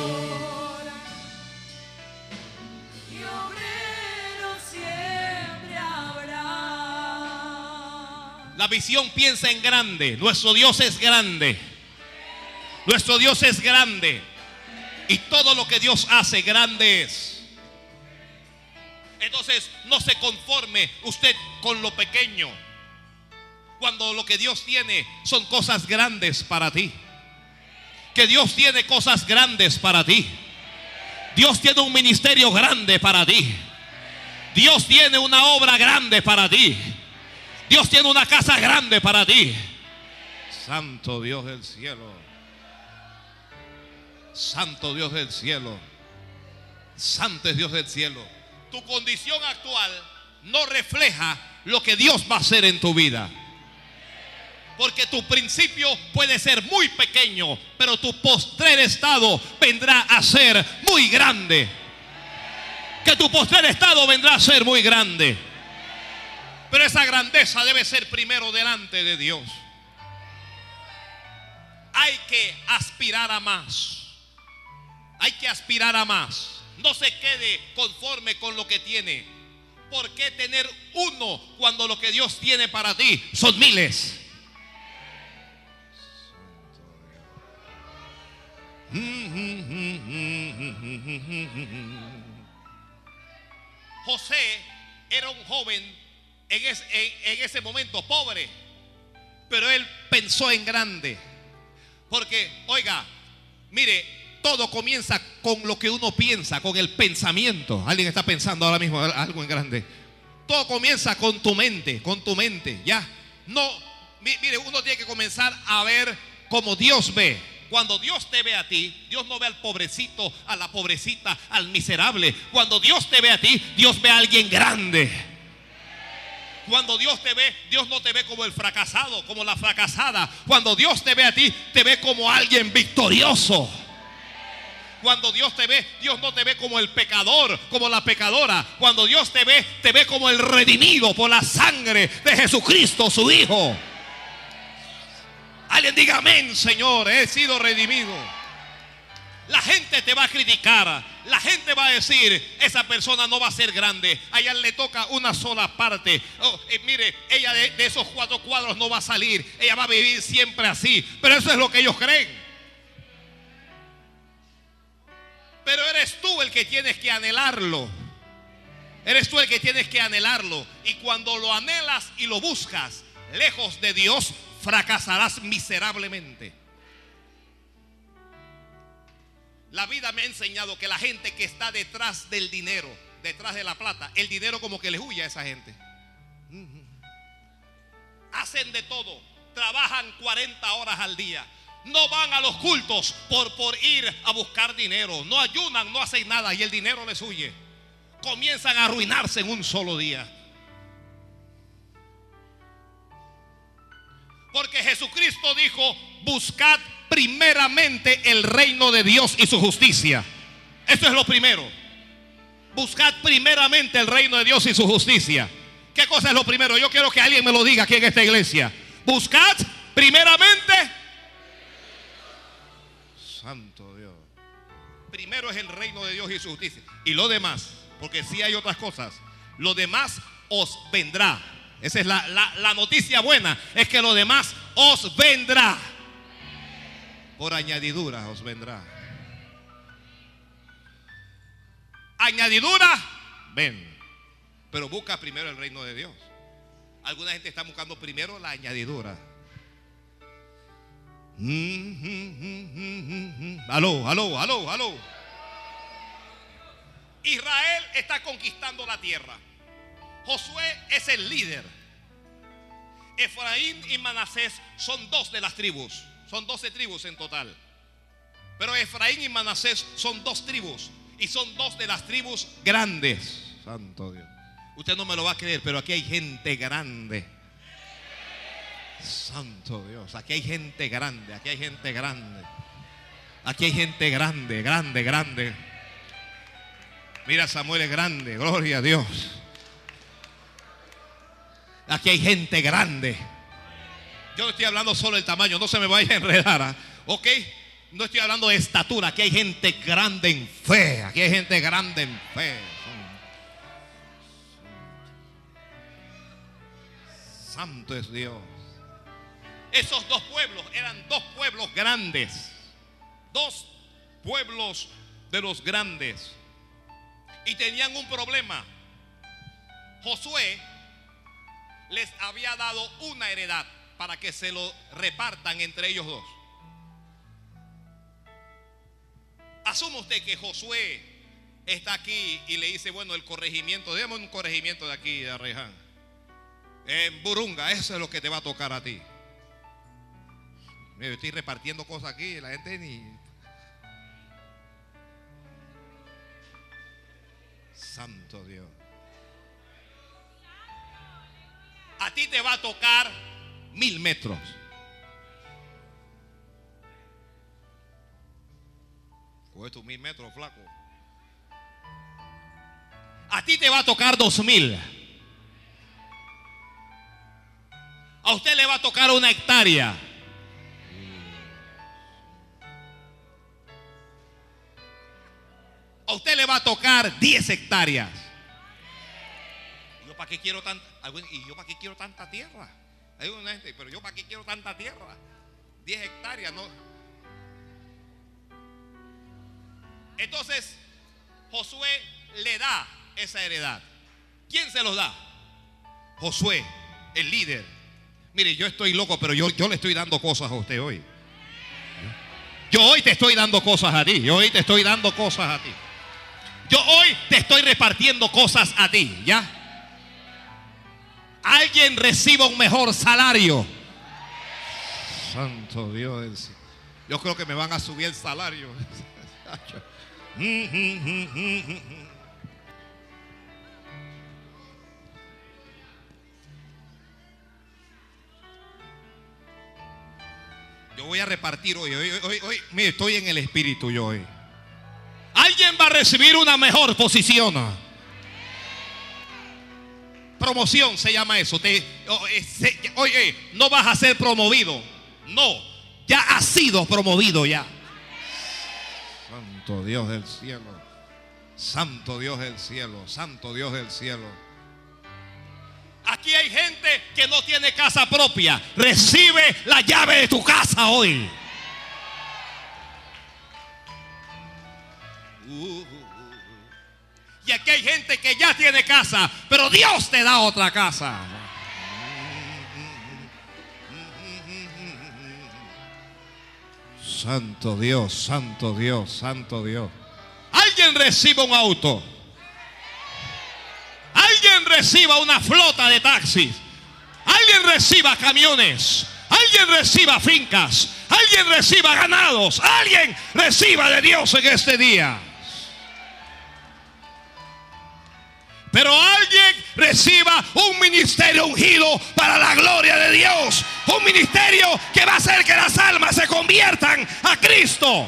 La visión piensa en grande. Nuestro Dios es grande. Nuestro Dios es grande. Y todo lo que Dios hace grande es. Entonces no se conforme usted con lo pequeño. Cuando lo que Dios tiene son cosas grandes para ti. Que Dios tiene cosas grandes para ti. Dios tiene un ministerio grande para ti. Dios tiene una obra grande para ti. Dios tiene una casa grande para ti. Santo Dios del cielo. Santo Dios del cielo. Santo es Dios del cielo. Tu condición actual no refleja lo que Dios va a hacer en tu vida. Porque tu principio puede ser muy pequeño, pero tu postrer estado vendrá a ser muy grande. Que tu postrer estado vendrá a ser muy grande. Pero esa grandeza debe ser primero delante de Dios. Hay que aspirar a más. Hay que aspirar a más. No se quede conforme con lo que tiene. ¿Por qué tener uno cuando lo que Dios tiene para ti son miles? José era un joven en ese, en- en ese momento pobre, pero él pensó en grande. Porque, oiga, mire, todo comienza con lo que uno piensa, con el pensamiento. Alguien está pensando ahora mismo algo en grande. Todo comienza con tu mente, con tu mente, ¿ya? No, mi- mire, uno tiene que comenzar a ver como Dios ve. Cuando Dios te ve a ti, Dios no ve al pobrecito, a la pobrecita, al miserable. Cuando Dios te ve a ti, Dios ve a alguien grande. Cuando Dios te ve, Dios no te ve como el fracasado, como la fracasada. Cuando Dios te ve a ti, te ve como alguien victorioso. Cuando Dios te ve, Dios no te ve como el pecador, como la pecadora. Cuando Dios te ve, te ve como el redimido por la sangre de Jesucristo, su Hijo. Alguien diga amén, Señor, he sido redimido. La gente te va a criticar. La gente va a decir, esa persona no va a ser grande. A ella le toca una sola parte. Oh, eh, mire, ella de, de esos cuatro cuadros no va a salir. Ella va a vivir siempre así. Pero eso es lo que ellos creen. Pero eres tú el que tienes que anhelarlo. Eres tú el que tienes que anhelarlo. Y cuando lo anhelas y lo buscas, lejos de Dios, fracasarás miserablemente. La vida me ha enseñado que la gente que está detrás del dinero, detrás de la plata, el dinero como que le huye a esa gente. Ujú. Hacen de todo, trabajan 40 horas al día. No van a los cultos por, por ir a buscar dinero. No ayunan, no hacen nada y el dinero les huye. Comienzan a arruinarse en un solo día. Porque Jesucristo dijo, buscad primeramente el reino de Dios y su justicia. Eso es lo primero. Buscad primeramente el reino de Dios y su justicia. ¿Qué cosa es lo primero? Yo quiero que alguien me lo diga aquí en esta iglesia. Buscad primeramente. Santo Dios. Primero es el reino de Dios y su justicia. Y lo demás, porque si hay otras cosas, lo demás os vendrá. Esa es la, la- la noticia buena, es que lo demás os vendrá. Por añadidura os vendrá. Añadidura, ven. Pero busca primero el reino de Dios. Alguna gente está buscando primero la añadidura. Aló, aló, aló, aló. Israel está conquistando la tierra. Josué es el líder. Efraín y Manasés son dos de las tribus. Son doce tribus en total. Pero Efraín y Manasés son dos tribus. Y son dos de las tribus grandes. Santo Dios. Usted no me lo va a creer, pero aquí hay gente grande. Santo Dios. Aquí hay gente grande. Aquí hay gente grande. Aquí hay gente grande, grande, grande. Mira, Samuel es grande. Gloria a Dios. Aquí hay gente grande. Yo no estoy hablando solo del tamaño, no se me vaya a enredar. ¿ah? ¿Ok? No estoy hablando de estatura. Aquí hay gente grande en fe. Aquí hay gente grande en fe. Santo es Dios. Esos dos pueblos eran dos pueblos grandes. Dos pueblos de los grandes. Y tenían un problema. Josué les había dado una heredad para que se lo repartan entre ellos dos. Asuma usted que Josué está aquí y le dice, bueno, el corregimiento, déjame un corregimiento de aquí, de Arreján. En Burunga, eso es lo que te va a tocar a ti. Yo estoy repartiendo cosas aquí la gente ni... Santo Dios. A ti te va a tocar mil metros. Coge tus mil metros, flaco. A ti te va a tocar dos mil. A usted le va a tocar una hectárea. A usted le va a tocar 10 hectáreas. ¿Y yo quiero? ¿Y yo para qué quiero tanta tierra? Hay una gente, pero yo para qué quiero tanta tierra? 10 hectáreas, no. Entonces, Josué le da esa heredad. ¿Quién se los da? Josué, el líder. Mire, yo estoy loco, pero yo, yo le estoy dando cosas a usted hoy. Yo hoy te estoy dando cosas a ti. Yo hoy te estoy dando cosas a ti. Yo hoy te estoy repartiendo cosas a ti, ¿ya? Alguien reciba un mejor salario. Santo Dios. Yo creo que me van a subir el salario. Yo voy a repartir hoy, hoy, hoy, hoy, mire, estoy en el espíritu yo hoy. Alguien va a recibir una mejor posición. Promoción se llama eso. Te, oye, no vas a ser promovido. No, ya has sido promovido ya. Santo Dios del cielo. Santo Dios del cielo. Santo Dios del cielo. Aquí hay gente que no tiene casa propia. Recibe la llave de tu casa hoy. Y aquí hay gente que ya tiene casa, pero Dios te da otra casa. Santo Dios, santo Dios, santo Dios. Alguien reciba un auto. Alguien reciba una flota de taxis. Alguien reciba camiones. Alguien reciba fincas. Alguien reciba ganados. Alguien reciba de Dios en este día. Pero alguien reciba un ministerio ungido para la gloria de Dios. Un ministerio que va a hacer que las almas se conviertan a Cristo.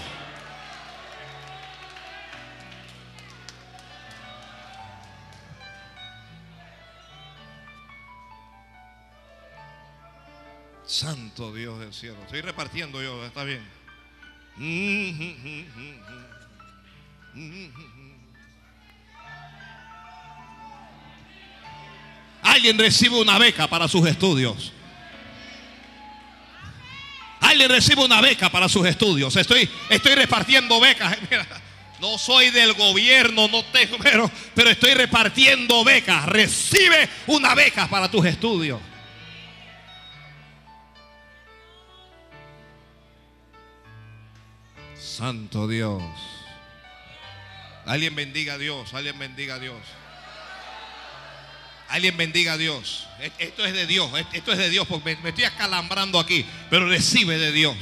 Santo Dios del cielo. Estoy repartiendo yo, está bien. Alguien recibe una beca para sus estudios. Alguien recibe una beca para sus estudios. Estoy, estoy repartiendo becas. No soy del gobierno, no tengo, pero, pero estoy repartiendo becas. Recibe una beca para tus estudios. Santo Dios. Alguien bendiga a Dios, alguien bendiga a Dios. Alguien bendiga a Dios. E- Esto es de Dios, e- esto es de Dios, porque me- estoy acalambrando aquí, pero recibe de Dios.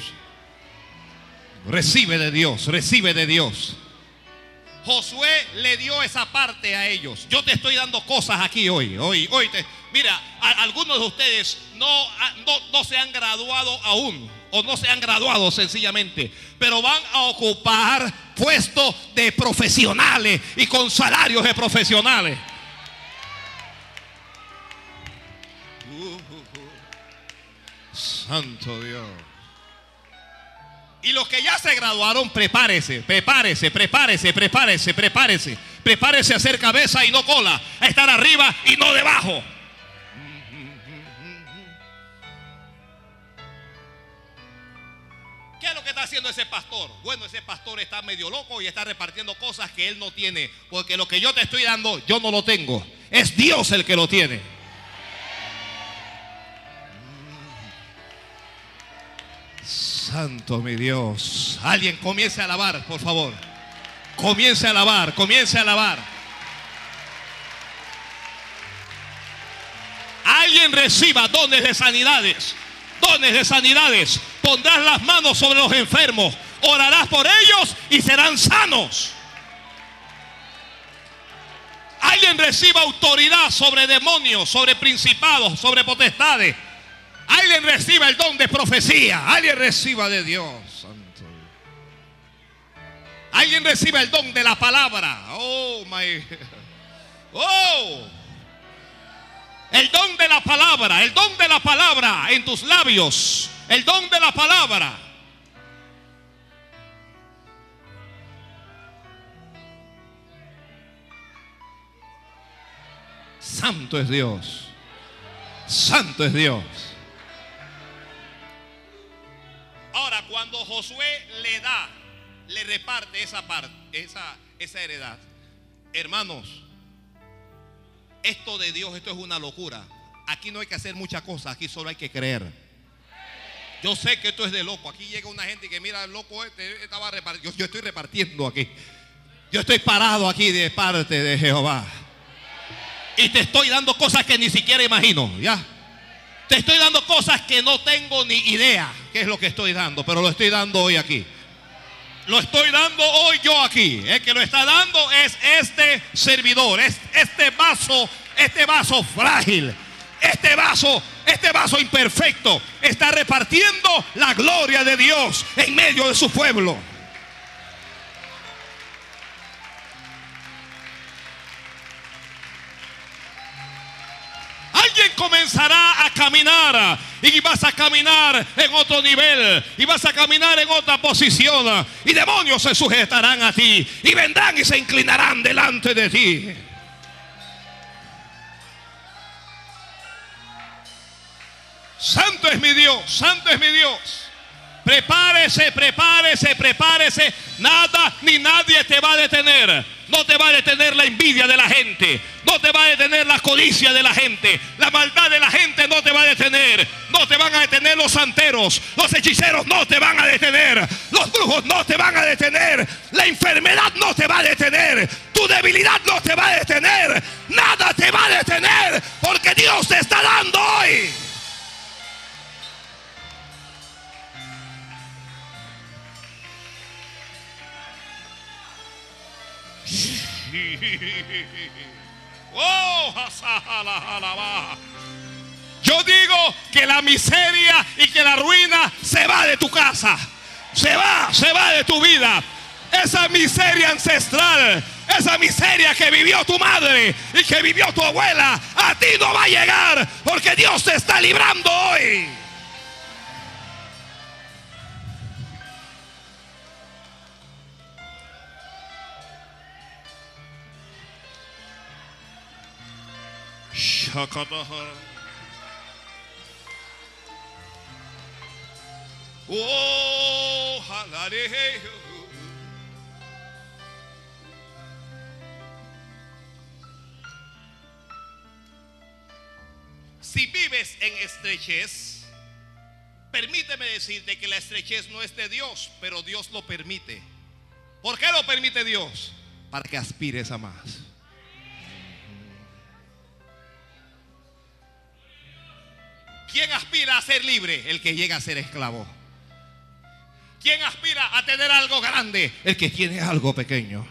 Recibe de Dios, recibe de Dios. Josué le dio esa parte a ellos. Yo te estoy dando cosas aquí hoy, hoy, hoy. Mira, a- algunos de ustedes no, no, no se han graduado aún, o no se han graduado sencillamente, pero van a ocupar puestos de profesionales y con salarios de profesionales. Santo Dios. Y los que ya se graduaron, prepárese, prepárese, prepárese, prepárese, prepárese. Prepárese a hacer cabeza y no cola, a estar arriba y no debajo. ¿Qué es lo que está haciendo ese pastor? Bueno, ese pastor está medio loco y está repartiendo cosas que él no tiene. Porque lo que yo te estoy dando, yo no lo tengo. Es Dios el que lo tiene. Santo mi Dios. Alguien comience a alabar, por favor. Comience a alabar, comience a alabar. Alguien reciba dones de sanidades. Dones de sanidades. Pondrás las manos sobre los enfermos. Orarás por ellos y serán sanos. Alguien reciba autoridad sobre demonios, sobre principados, sobre potestades. Alguien reciba el don de profecía. Alguien reciba de Dios. Santo. Alguien reciba el don de la palabra. Oh, my. Oh. El don de la palabra. El don de la palabra en tus labios. El don de la palabra. Santo es Dios. Santo es Dios. Ahora, cuando Josué le da, le reparte esa parte, esa, heredad, hermanos, esto de Dios, esto es una locura. Aquí no hay que hacer muchas cosas, aquí solo hay que creer. Yo sé que esto es de loco. Aquí llega una gente que mira, el loco este estaba repartiendo. Yo, yo estoy repartiendo aquí. Yo estoy parado aquí de parte de Jehová. Y te estoy dando cosas que ni siquiera imagino, ¿ya? Te estoy dando cosas que no tengo ni idea qué es lo que estoy dando, pero lo estoy dando hoy aquí. Lo estoy dando hoy yo aquí. El que lo está dando es este servidor, es este vaso, este vaso frágil, este vaso, este vaso imperfecto. Está repartiendo la gloria de Dios en medio de su pueblo. Alguien comenzará a caminar y vas a caminar en otro nivel y vas a caminar en otra posición y demonios se sujetarán a ti y vendrán y se inclinarán delante de ti. Santo es mi Dios, santo es mi Dios. Prepárese, prepárese, prepárese. Nada ni nadie te va a detener. No te va a detener la envidia de la gente. No te va a detener la codicia de la gente. La maldad de la gente no te va a detener. No te van a detener los santeros. Los hechiceros no te van a detener. Los brujos no te van a detener. La enfermedad no te va a detener. Tu debilidad no te va a detener. Nada te va a detener. Porque Dios te está dando hoy. Yo digo que la miseria y que la ruina se va de tu casa. Se va, se va de tu vida. Esa miseria ancestral, esa miseria que vivió tu madre y que vivió tu abuela, a ti no va a llegar porque Dios te está librando hoy. Oh. Si vives en estrechez, permíteme decirte que la estrechez no es de Dios, pero Dios lo permite. ¿Por qué lo permite Dios? Para que aspires a más. ¿Quién aspira a ser libre? El que llega a ser esclavo. ¿Quién aspira a tener algo grande? El que tiene algo pequeño.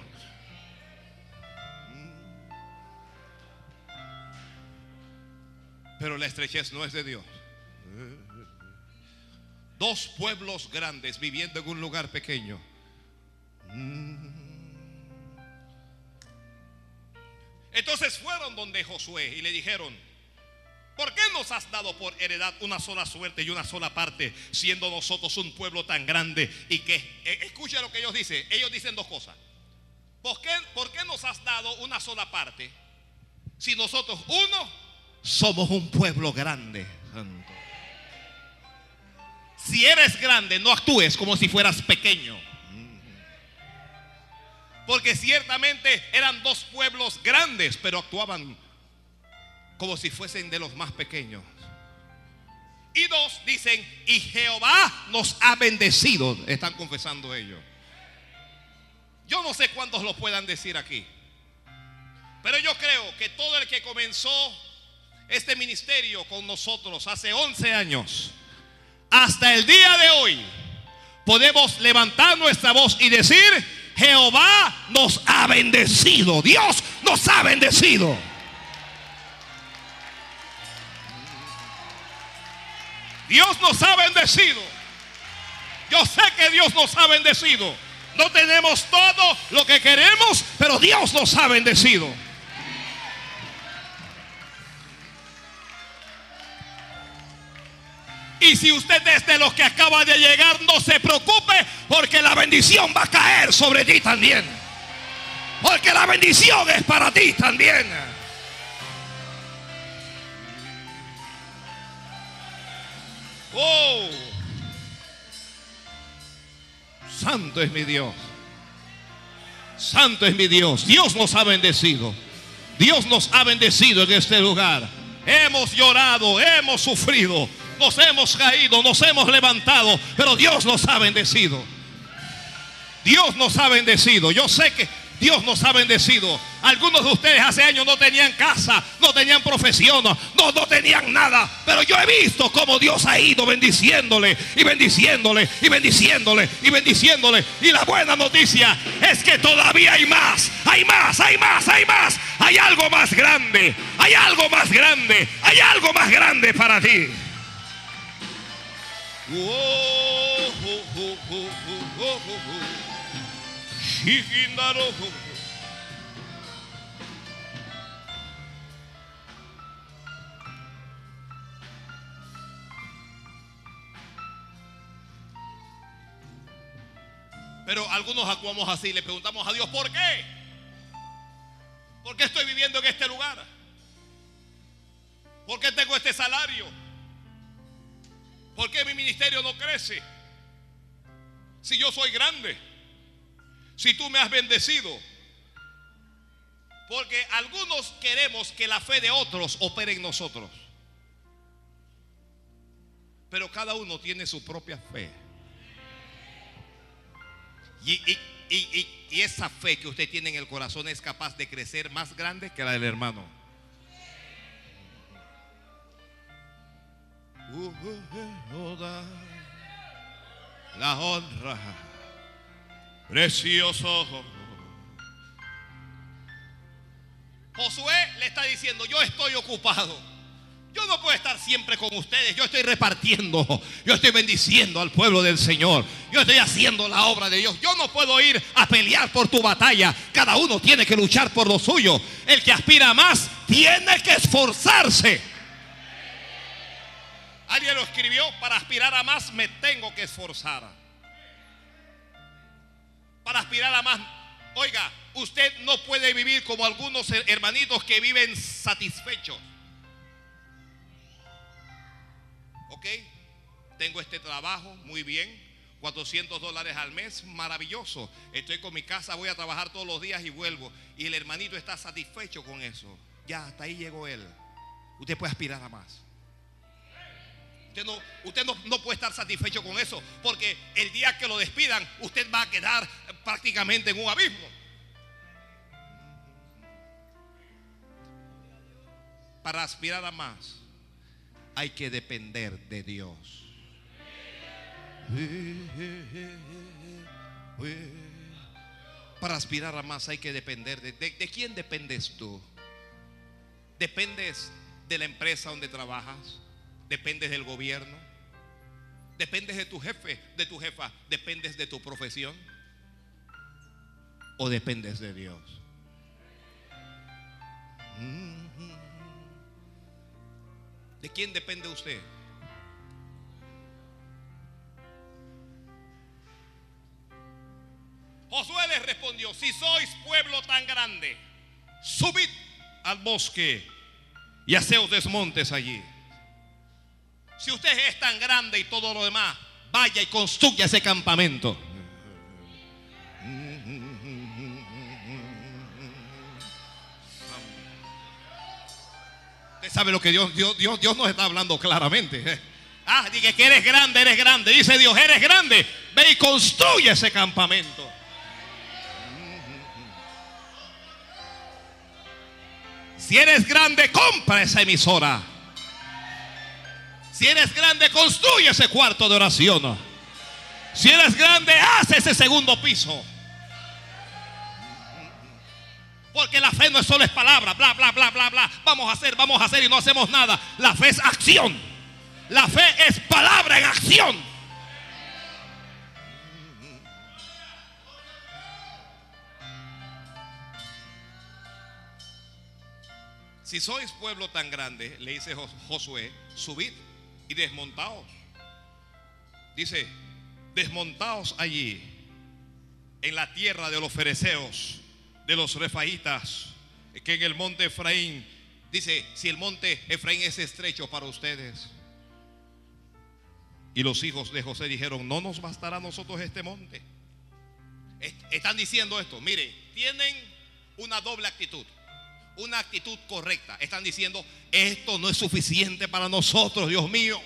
Pero la estrechez no es de Dios. Dos pueblos grandes viviendo en un lugar pequeño. Entonces fueron donde Josué y le dijeron, ¿por qué nos has dado por heredad una sola suerte y una sola parte, siendo nosotros un pueblo tan grande? Y que, eh, escucha lo que ellos dicen, ellos dicen dos cosas. ¿Por qué, ¿Por qué nos has dado una sola parte? Si nosotros, uno, somos un pueblo grande. Si eres grande, no actúes como si fueras pequeño. Porque ciertamente eran dos pueblos grandes, pero actuaban como si fuesen de los más pequeños. Y dos dicen, y Jehová nos ha bendecido, están confesando ellos. Yo no sé cuántos lo puedan decir aquí. Pero yo creo que todo el que comenzó este ministerio con nosotros hace 11 años, hasta el día de hoy, podemos levantar nuestra voz y decir, Jehová nos ha bendecido, Dios nos ha bendecido. Dios nos ha bendecido. Yo sé que Dios nos ha bendecido. No tenemos todo lo que queremos, pero Dios nos ha bendecido. Y si usted es de los que acaba de llegar, no se preocupe porque la bendición va a caer sobre ti también. Porque la bendición es para ti también. Oh, santo es mi Dios. Santo es mi Dios. Dios nos ha bendecido. Dios nos ha bendecido en este lugar. Hemos llorado, hemos sufrido, nos hemos caído, nos hemos levantado, pero Dios nos ha bendecido. Dios nos ha bendecido. Yo sé que Dios nos ha bendecido. Algunos de ustedes hace años no tenían casa, no tenían profesión, no, no tenían nada. Pero yo he visto cómo Dios ha ido bendiciéndole y bendiciéndole y bendiciéndole y bendiciéndole. Y la buena noticia es que todavía hay más, hay más, hay más, hay más. Hay algo más grande, hay algo más grande, hay algo más grande para ti. Pero algunos actuamos así, le preguntamos a Dios, ¿por qué? ¿Por qué estoy viviendo en este lugar? ¿Por qué tengo este salario? ¿Por qué mi ministerio no crece? Si yo soy grande, si tú me has bendecido. Porque algunos queremos que la fe de otros opere en nosotros. Pero cada uno tiene su propia fe. Y, y- y- y- esa fe que usted tiene en el corazón es capaz de crecer más grande que la del hermano. La honra, precioso. Josué le está diciendo, yo estoy ocupado. Yo no puedo estar siempre con ustedes. Yo estoy repartiendo. Yo estoy bendiciendo al pueblo del Señor. Yo estoy haciendo la obra de Dios. Yo no puedo ir a pelear por tu batalla. Cada uno tiene que luchar por lo suyo. El que aspira más tiene que esforzarse. Alguien lo escribió, para aspirar a más me tengo que esforzar. Para aspirar a más, oiga, usted no puede vivir como algunos hermanitos que viven satisfechos. ¿Ok? tengo este trabajo, muy bien. 400 dólares al mes, maravilloso. Estoy con mi casa, voy a trabajar todos los días y vuelvo. Y el hermanito está satisfecho con eso. Ya, hasta ahí llegó él. Usted puede aspirar a más. Usted, no, usted no, no puede estar satisfecho con eso, porque el día que lo despidan, usted va a quedar prácticamente en un abismo. Para aspirar a más, hay que depender de Dios. Para aspirar a más hay que depender de, de, de quién dependes tú. Dependes de la empresa donde trabajas, dependes del gobierno, dependes de tu jefe, de tu jefa, dependes de tu profesión o dependes de Dios. ¿De quién depende usted? Josué les respondió, si sois pueblo tan grande, subid al bosque y haceos desmontes allí. Si usted es tan grande y todo lo demás, vaya y construya ese campamento. Usted sabe lo que Dios, Dios, Dios, Dios nos está hablando claramente. ¿eh? Ah, dije que eres grande, eres grande. Dice Dios, eres grande. Ve y construye ese campamento. Si eres grande, compra esa emisora. Si eres grande, construye ese cuarto de oración. Si eres grande, haz ese segundo piso. Porque la fe no solo es palabra, bla, bla, bla, bla, bla. Vamos a hacer, vamos a hacer y no hacemos nada. La fe es acción. La fe es palabra en acción. Si sois pueblo tan grande, le dice Josué, subid y desmontaos. Dice, desmontaos allí, en la tierra de los fereceos, de los refaitas, que en el monte Efraín, dice, si el monte Efraín es estrecho para ustedes. Y los hijos de José dijeron, no nos bastará a nosotros este monte. Están diciendo esto, mire, tienen una doble actitud una actitud correcta. Están diciendo, esto no es suficiente para nosotros, Dios mío.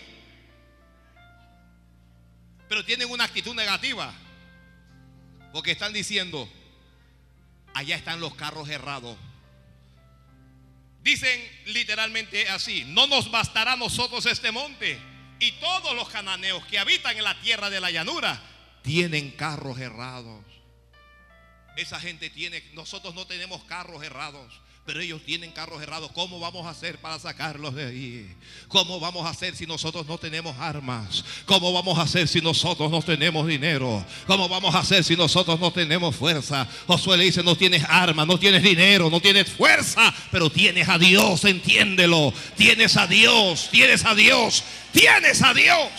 Pero tienen una actitud negativa. Porque están diciendo, allá están los carros errados. Dicen literalmente así, no nos bastará a nosotros este monte. Y todos los cananeos que habitan en la tierra de la llanura tienen carros errados. Esa gente tiene, nosotros no tenemos carros errados pero ellos tienen carros errados. ¿Cómo vamos a hacer para sacarlos de ahí? ¿Cómo vamos a hacer si nosotros no tenemos armas? ¿Cómo vamos a hacer si nosotros no tenemos dinero? ¿Cómo vamos a hacer si nosotros no tenemos fuerza? Josué le dice, no tienes armas, no tienes dinero, no tienes fuerza, pero tienes a Dios, entiéndelo. Tienes a Dios, tienes a Dios, tienes a Dios.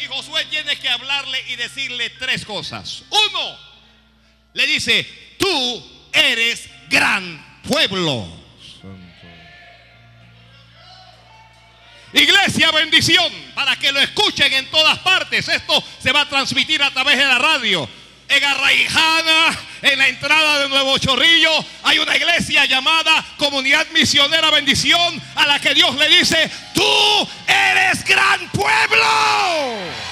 Y Josué tiene que hablarle y decirle tres cosas. Uno, le dice, tú eres gran pueblo. Iglesia, bendición, para que lo escuchen en todas partes. Esto se va a transmitir a través de la radio. En Arraijana, en la entrada de Nuevo Chorrillo, hay una iglesia llamada Comunidad Misionera Bendición, a la que Dios le dice, tú eres gran pueblo.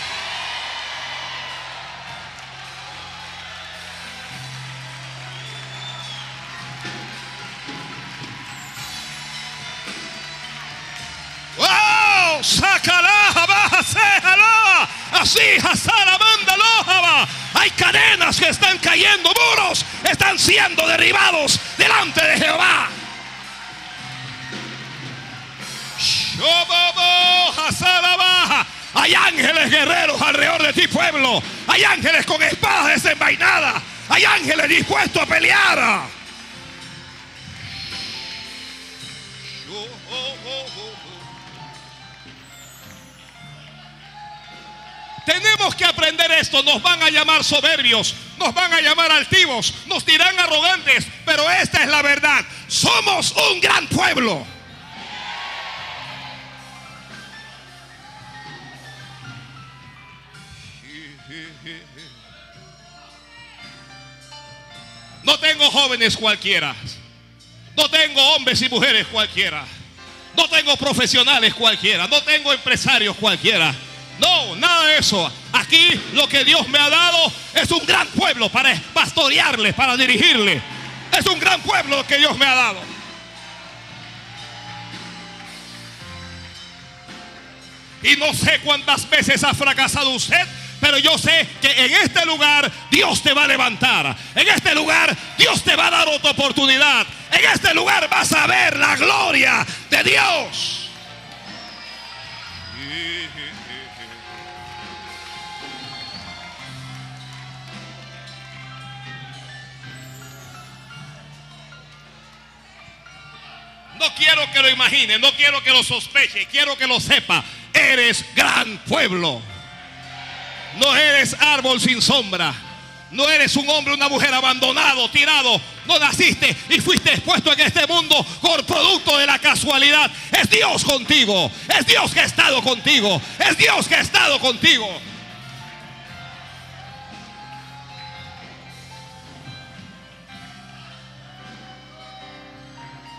¡Sácala! ¡Bájala! Así, Hasara, mándalo. Hay cadenas que están cayendo, muros están siendo derribados delante de Jehová. Hay ángeles guerreros alrededor de ti, pueblo. Hay ángeles con espadas desenvainadas. Hay ángeles dispuestos a pelear. Tenemos que aprender esto. Nos van a llamar soberbios. nos van a llamar altivos, nos dirán arrogantes, pero esta es la verdad. Somos un gran pueblo. No tengo jóvenes cualquiera. No tengo hombres y mujeres cualquiera. No tengo profesionales cualquiera. No tengo empresarios cualquiera. No, nada eso. Aquí lo que Dios me ha dado es un gran pueblo para pastorearle, para dirigirle. Es un gran pueblo lo que Dios me ha dado. Y no sé cuántas veces ha fracasado usted, pero yo sé que en este lugar Dios te va a levantar. En este lugar Dios te va a dar otra oportunidad. En este lugar vas a ver la gloria de Dios. No quiero que lo imagine, no quiero que lo sospeche, quiero que lo sepa. Eres gran pueblo. No eres árbol sin sombra. No eres un hombre, una mujer abandonado, tirado. No naciste y fuiste expuesto en este mundo por producto de la casualidad. Es Dios contigo. Es Dios que ha estado contigo. Es Dios que ha estado contigo.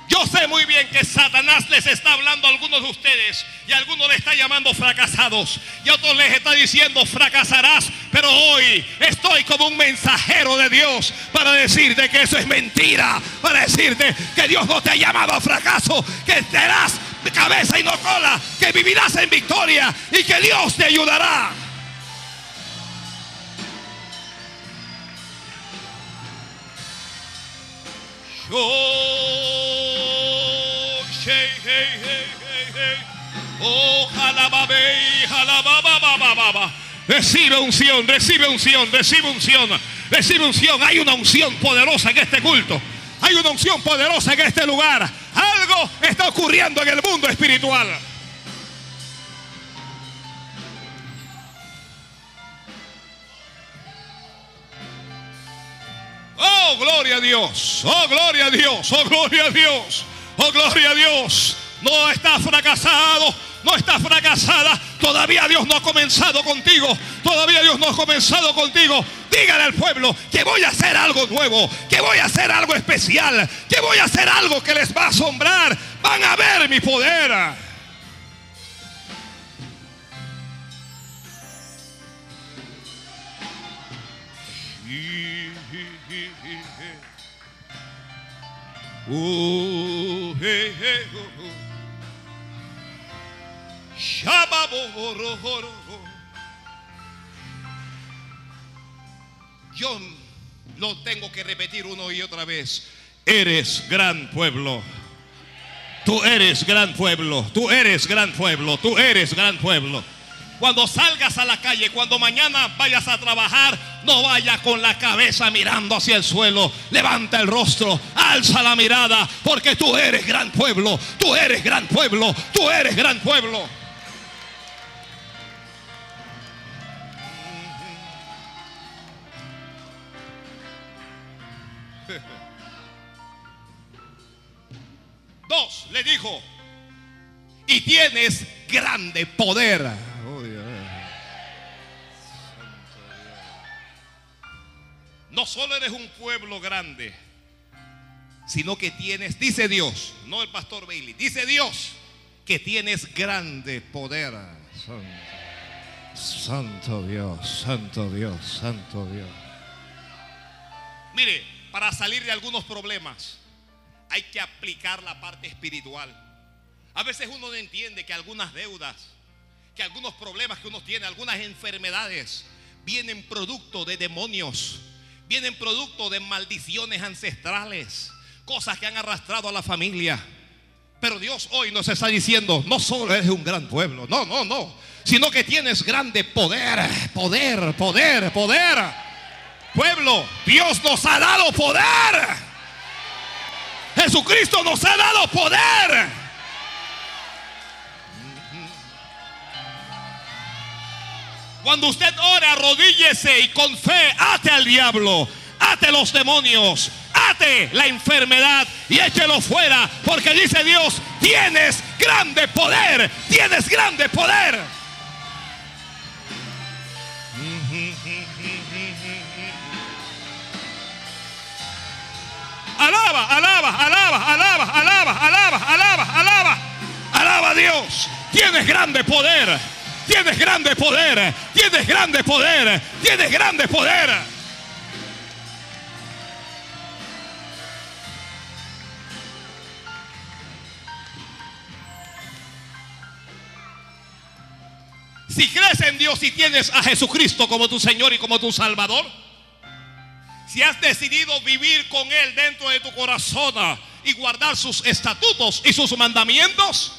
Yo sé muy bien que Satanás les está hablando a algunos de ustedes y a algunos les está llamando fracasados y a otros les está diciendo fracasarás. Pero hoy estoy como un mensajero de Dios para decirte que eso es mentira, para decirte que Dios no te ha llamado a fracaso, que serás cabeza y no cola, que vivirás en victoria y que Dios te ayudará. Hey, hey, hey, hey, hey. Oh. Recibe unción, recibe unción, recibe unción, recibe unción. Hay una unción poderosa en este culto. Hay una unción poderosa en este lugar. Algo está ocurriendo en el mundo espiritual. Oh, gloria a Dios. Oh, gloria a Dios. Oh, gloria a Dios. Oh, gloria a Dios. No está fracasado. No está fracasada. Todavía Dios no ha comenzado contigo. Todavía Dios no ha comenzado contigo. Dígale al pueblo que voy a hacer algo nuevo. Que voy a hacer algo especial. Que voy a hacer algo que les va a asombrar. Van a ver mi poder. Ooh, Yo lo tengo que repetir uno y otra vez. Eres gran pueblo. Tú eres gran pueblo. Tú eres gran pueblo. Tú eres gran pueblo. Cuando salgas a la calle, cuando mañana vayas a trabajar, no vaya con la cabeza mirando hacia el suelo. Levanta el rostro, alza la mirada, porque tú eres gran pueblo. Tú eres gran pueblo. Tú eres gran pueblo. Dos, le dijo, y tienes grande poder. No solo eres un pueblo grande, sino que tienes, dice Dios, no el pastor Bailey, dice Dios que tienes grande poder. Santo, Santo Dios, Santo Dios, Santo Dios. Mire, para salir de algunos problemas hay que aplicar la parte espiritual. A veces uno no entiende que algunas deudas, que algunos problemas que uno tiene, algunas enfermedades, vienen producto de demonios, vienen producto de maldiciones ancestrales, cosas que han arrastrado a la familia. Pero Dios hoy nos está diciendo, no solo eres un gran pueblo, no, no, no, sino que tienes grande poder, poder, poder, poder. Pueblo, Dios nos ha dado poder. Jesucristo nos ha dado poder. Cuando usted ore, arrodíllese y con fe ate al diablo, ate los demonios, ate la enfermedad y échelo fuera. Porque dice Dios, tienes grande poder, tienes grande poder. Alaba, alaba, alaba, alaba, alaba, alaba, alaba, alaba. Alaba a Dios. Tienes grande poder. Tienes grande poder. Tienes grande poder. Tienes grande poder. Si crees en Dios y tienes a Jesucristo como tu Señor y como tu Salvador, si has decidido vivir con Él dentro de tu corazón y guardar sus estatutos y sus mandamientos,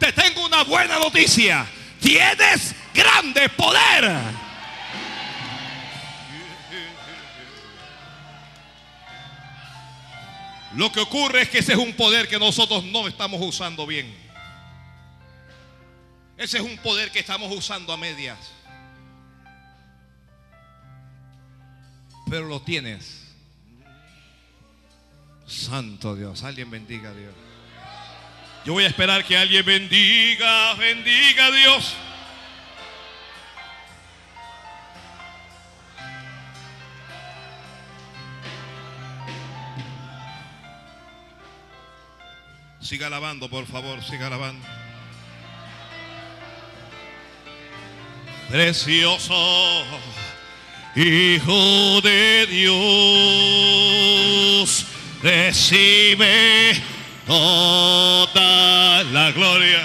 te tengo una buena noticia. Tienes grande poder. Lo que ocurre es que ese es un poder que nosotros no estamos usando bien. Ese es un poder que estamos usando a medias. Pero lo tienes. Santo Dios, alguien bendiga a Dios. Yo voy a esperar que alguien bendiga, bendiga a Dios. Siga alabando, por favor, siga alabando. Precioso Hijo de Dios, recibe toda la gloria.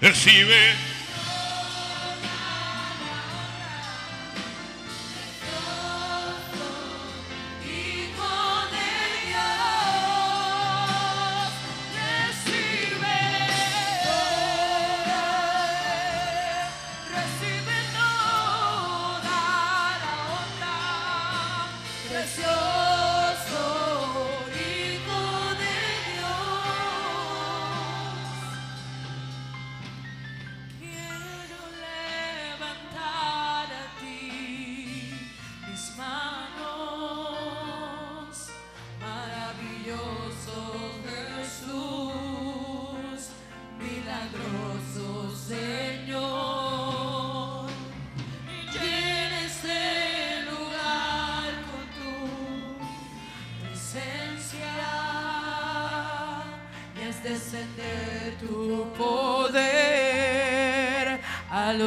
Recibe.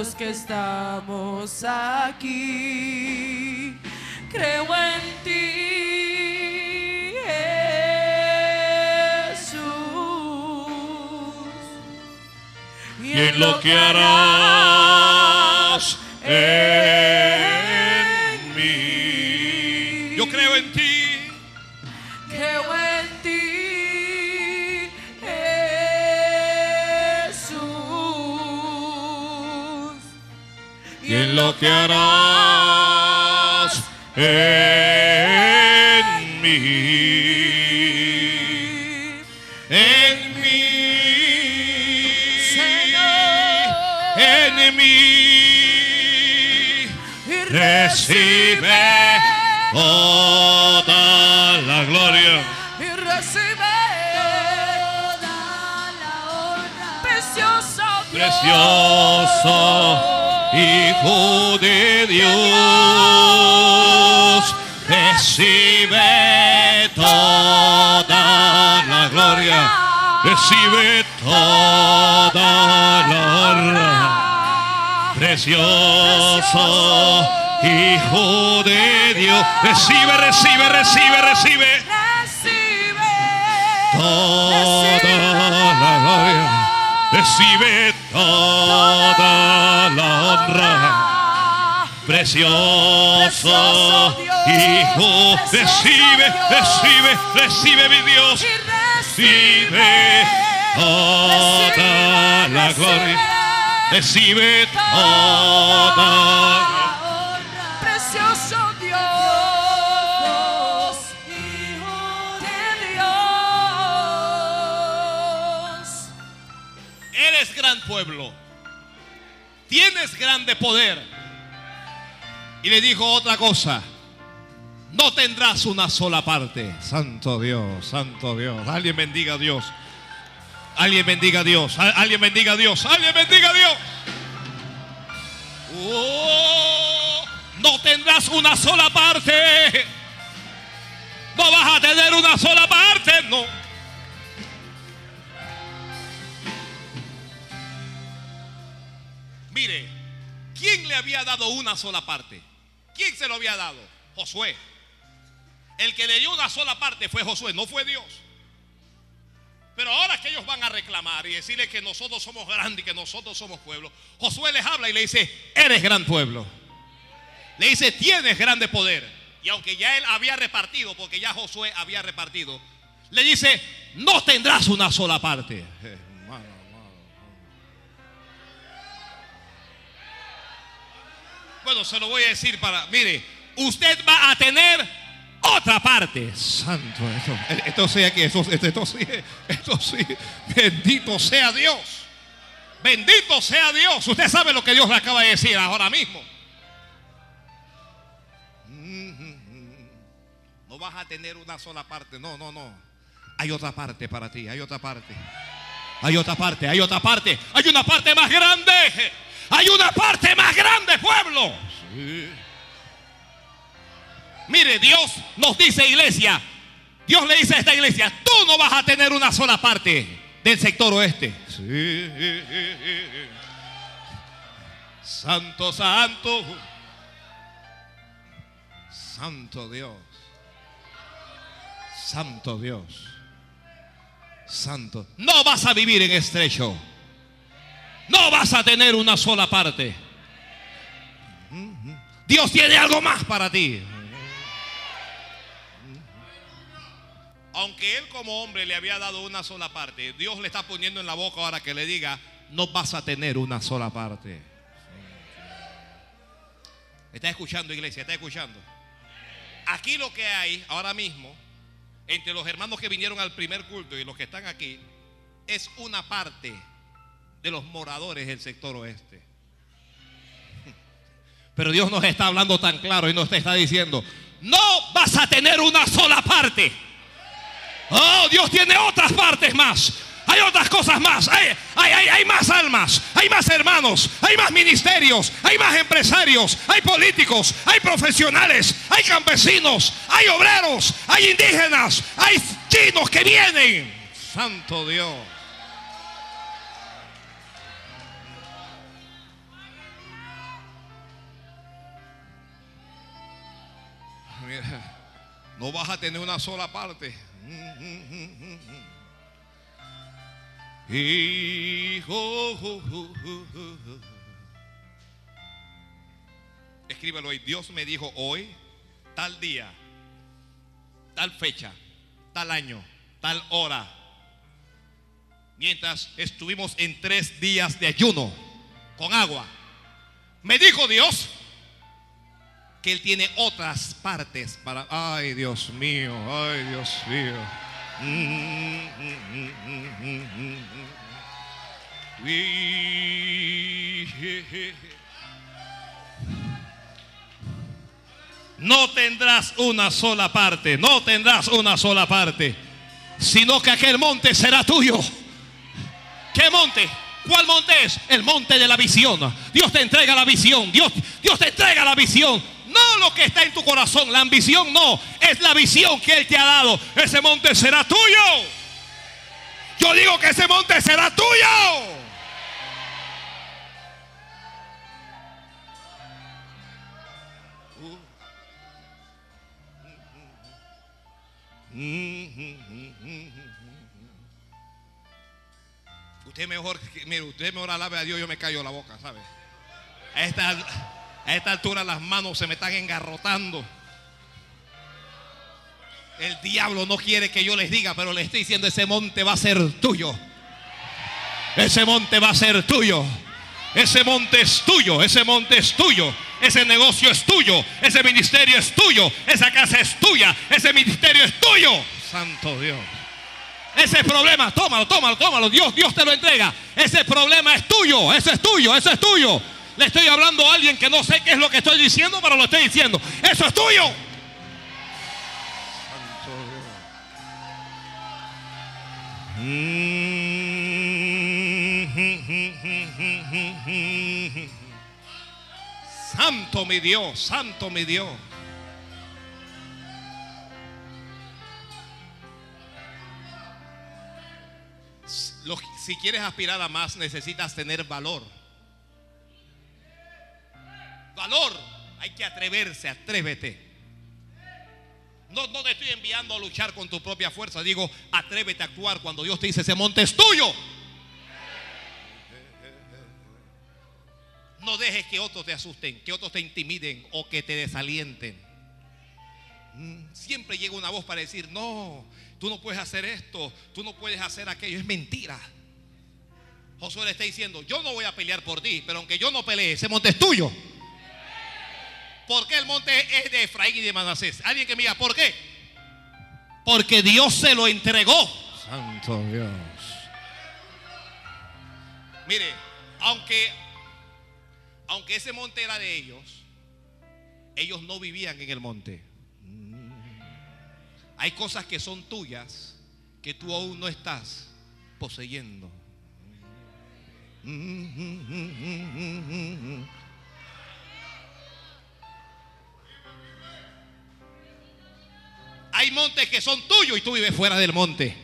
Los que estamos aquí. Creo en ti, Jesús, y en lo que harás que harás en mí. En mí. Señor. En mí. Recibe toda la gloria. Precioso Hijo de Dios, recibe toda la gloria, recibe toda la honra. Precioso Hijo de Dios, recibe, recibe, recibe, recibe Recibe toda la gloria, recibe toda honra. Precioso Hijo, recibe, recibe, recibe mi Dios, recibe toda la gloria, recibe toda. Grande poder, Y le dijo otra cosa. No tendrás una sola parte. Santo Dios, santo Dios. Alguien bendiga a Dios. Alguien bendiga a Dios. Alguien bendiga a Dios. Alguien bendiga a Dios. Oh, no tendrás una sola parte. No vas a tener una sola parte. No. Mire, ¿quién le había dado una sola parte? ¿Quién se lo había dado? Josué. El que le dio una sola parte fue Josué, no fue Dios. Pero ahora que ellos van a reclamar y decirle que nosotros somos grandes y que nosotros somos pueblo, Josué les habla y le dice, eres gran pueblo. Le dice, tienes grande poder. Y aunque ya él había repartido, porque ya Josué había repartido, le dice, no tendrás una sola parte. Bueno, se lo voy a decir para, mire, usted va a tener otra parte. Santo, esto, esto sea que esto, esto, sí, esto sí, bendito sea Dios. Bendito sea Dios. Usted sabe lo que Dios le acaba de decir ahora mismo. No vas a tener una sola parte. No, no, no. Hay otra parte para ti. Hay otra parte. Hay otra parte. Hay otra parte. Hay una parte más grande. Hay una parte más grande, pueblo. Mire, Dios nos dice, iglesia, Dios le dice a esta iglesia, tú no vas a tener una sola parte del sector oeste. Santo, santo. Santo Dios. Santo Dios. Santo. No vas a vivir en estrecho. No vas a tener una sola parte. Dios tiene algo más para ti. Aunque él como hombre le había dado una sola parte, Dios le está poniendo en la boca ahora que le diga, no vas a tener una sola parte. ¿Está escuchando iglesia? ¿Está escuchando? Aquí lo que hay ahora mismo, entre los hermanos que vinieron al primer culto y los que están aquí, es una parte de los moradores del sector oeste. Pero Dios nos está hablando tan claro y nos está diciendo, no vas a tener una sola parte. Oh, Dios tiene otras partes más. Hay otras cosas más. Hay, hay, hay, más almas. Hay más hermanos. Hay más ministerios. Hay más empresarios. Hay políticos. Hay profesionales. Hay campesinos. Hay obreros. Hay indígenas. Hay chinos que vienen. Santo Dios. No vas a tener una sola parte. Escríbelo ahí. Dios me dijo hoy, tal día, tal fecha, tal año, tal hora. Mientras estuvimos en tres días de ayuno con agua. Me dijo Dios que Él tiene otras partes para... Ay, Dios mío, ay, Dios mío. No tendrás una sola parte, no tendrás una sola parte, sino que aquel monte será tuyo. ¿Qué monte? ¿Cuál monte es? El monte de la visión. Dios te entrega la visión. Dios, Dios te entrega la visión. No lo que está en tu corazón, la ambición no, es la visión que Él te ha dado. Ese monte será tuyo. Yo digo que ese monte será tuyo. Usted mejor, mire, usted mejor alabe a Dios, yo me callo la boca, ¿sabe? Esta a esta altura las manos se me están engarrotando. El diablo no quiere que yo les diga, pero le estoy diciendo, ese monte va a ser tuyo. Ese monte va a ser tuyo. Ese monte es tuyo, ese monte es tuyo, ese negocio es tuyo, ese ministerio es tuyo, esa casa es tuya, ese ministerio es tuyo. Santo Dios. Ese problema, tómalo, tómalo, tómalo. Dios, Dios te lo entrega. Ese problema es tuyo, ese es tuyo, ese es tuyo. Le estoy hablando a alguien que no sé qué es lo que estoy diciendo, pero lo estoy diciendo. Eso es tuyo. Santo mi Dios, santo mi Dios. Si quieres aspirar a más, necesitas tener valor. Valor. Hay que atreverse, atrévete. No, te estoy enviando a luchar con tu propia fuerza. Digo, atrévete a actuar cuando Dios te dice, ese monte es tuyo. No dejes que otros te asusten, que otros te intimiden o que te desalienten. Mm, Siempre llega una voz para decir, no, tú no puedes hacer esto, tú no puedes hacer aquello. Es mentira. Josué le está diciendo, yo no voy a pelear por ti, pero aunque yo no pelee, ese monte es tuyo. ¿Por qué el monte es de Efraín y de Manasés? Alguien que me diga, ¿por qué? Porque Dios se lo entregó. Santo Dios. Mire, aunque, aunque ese monte era de ellos, ellos no vivían en el monte. Hay cosas que son tuyas que tú aún no estás poseyendo. Hay montes que son tuyos y tú vives fuera del monte.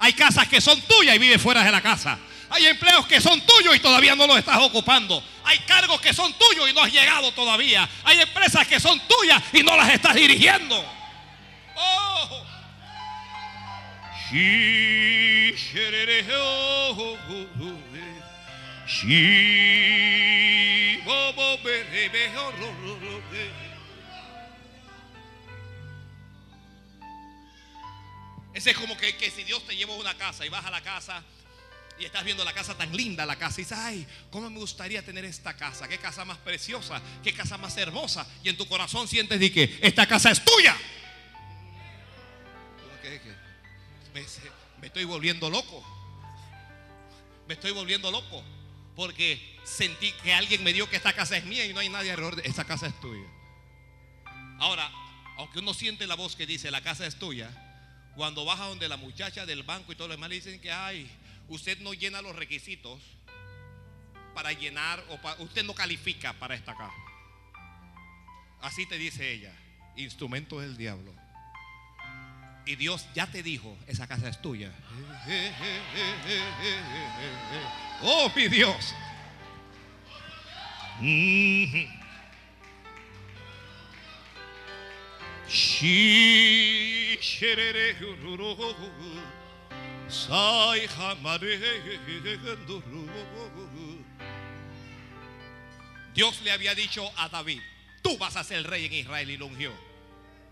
Hay casas que son tuyas y vives fuera de la casa. Hay empleos que son tuyos y todavía no los estás ocupando. Hay cargos que son tuyos y no has llegado todavía. Hay empresas que son tuyas y no las estás dirigiendo. Oh. Ese es como que, que si Dios te lleva a una casa y vas a la casa y estás viendo la casa tan linda, la casa, y dices, ay, ¿cómo me gustaría tener esta casa? ¿Qué casa más preciosa? ¿Qué casa más hermosa? Y en tu corazón sientes de que esta casa es tuya. Me, me estoy volviendo loco. Me estoy volviendo loco. Porque sentí que alguien me dijo que esta casa es mía y no hay nadie alrededor de esta casa es tuya. Ahora, aunque uno siente la voz que dice la casa es tuya, cuando baja donde la muchacha del banco y todo lo demás le dicen que ay, usted no llena los requisitos para llenar o pa- usted no califica para esta casa. Así te dice ella, instrumento del diablo. Y Dios ya te dijo, esa casa es tuya. Oh, mi Dios. Mhm. Shi- Dios le había dicho a David, tú vas a ser rey en Israel y lo ungió.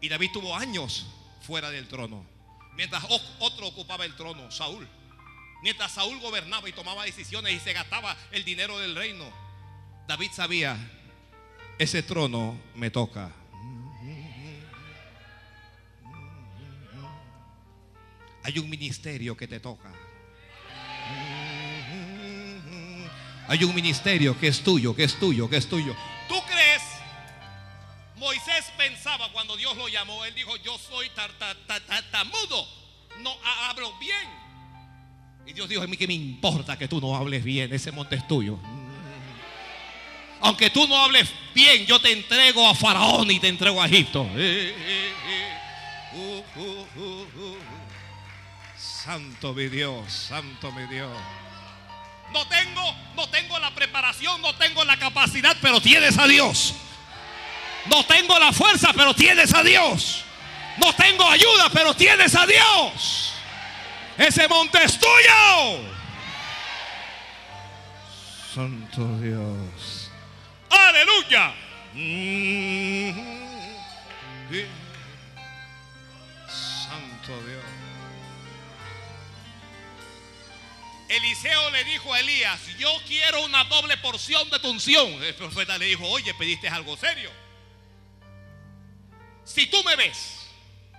Y David tuvo años fuera del trono. Mientras otro ocupaba el trono, Saúl. Mientras Saúl gobernaba y tomaba decisiones y se gastaba el dinero del reino. David sabía, ese trono me toca. Hay un ministerio que te toca. Hay un ministerio que es tuyo, que es tuyo, que es tuyo. ¿Tú crees? Moisés pensaba cuando Dios lo llamó, él dijo, yo soy tar- tar- tar- tartamudo, no ha- hablo bien. Y Dios dijo, a mí que me importa que tú no hables bien, ese monte es tuyo. Aunque tú no hables bien, yo te entrego a Faraón y te entrego a Egipto. Eh, eh, eh. Uh, uh, uh. Santo mi Dios, santo mi Dios. No tengo, no tengo la preparación, no tengo la capacidad, pero tienes a Dios. No tengo la fuerza, pero tienes a Dios. No tengo ayuda, pero tienes a Dios. Ese monte es tuyo. Santo Dios. Aleluya. Santo Eliseo le dijo a Elías, yo quiero una doble porción de tu unción. El profeta le dijo, oye, pediste algo serio. Si tú me ves,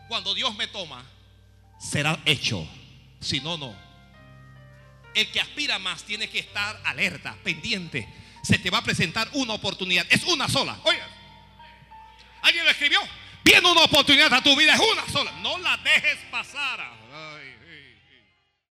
cuando Dios me toma, será hecho. Si no, no. El que aspira más tiene que estar alerta, pendiente. se te va a presentar una oportunidad. Es una sola. Oye, ¿alguien lo escribió? Viene una oportunidad a tu vida, es una sola. No la dejes pasar. Ay.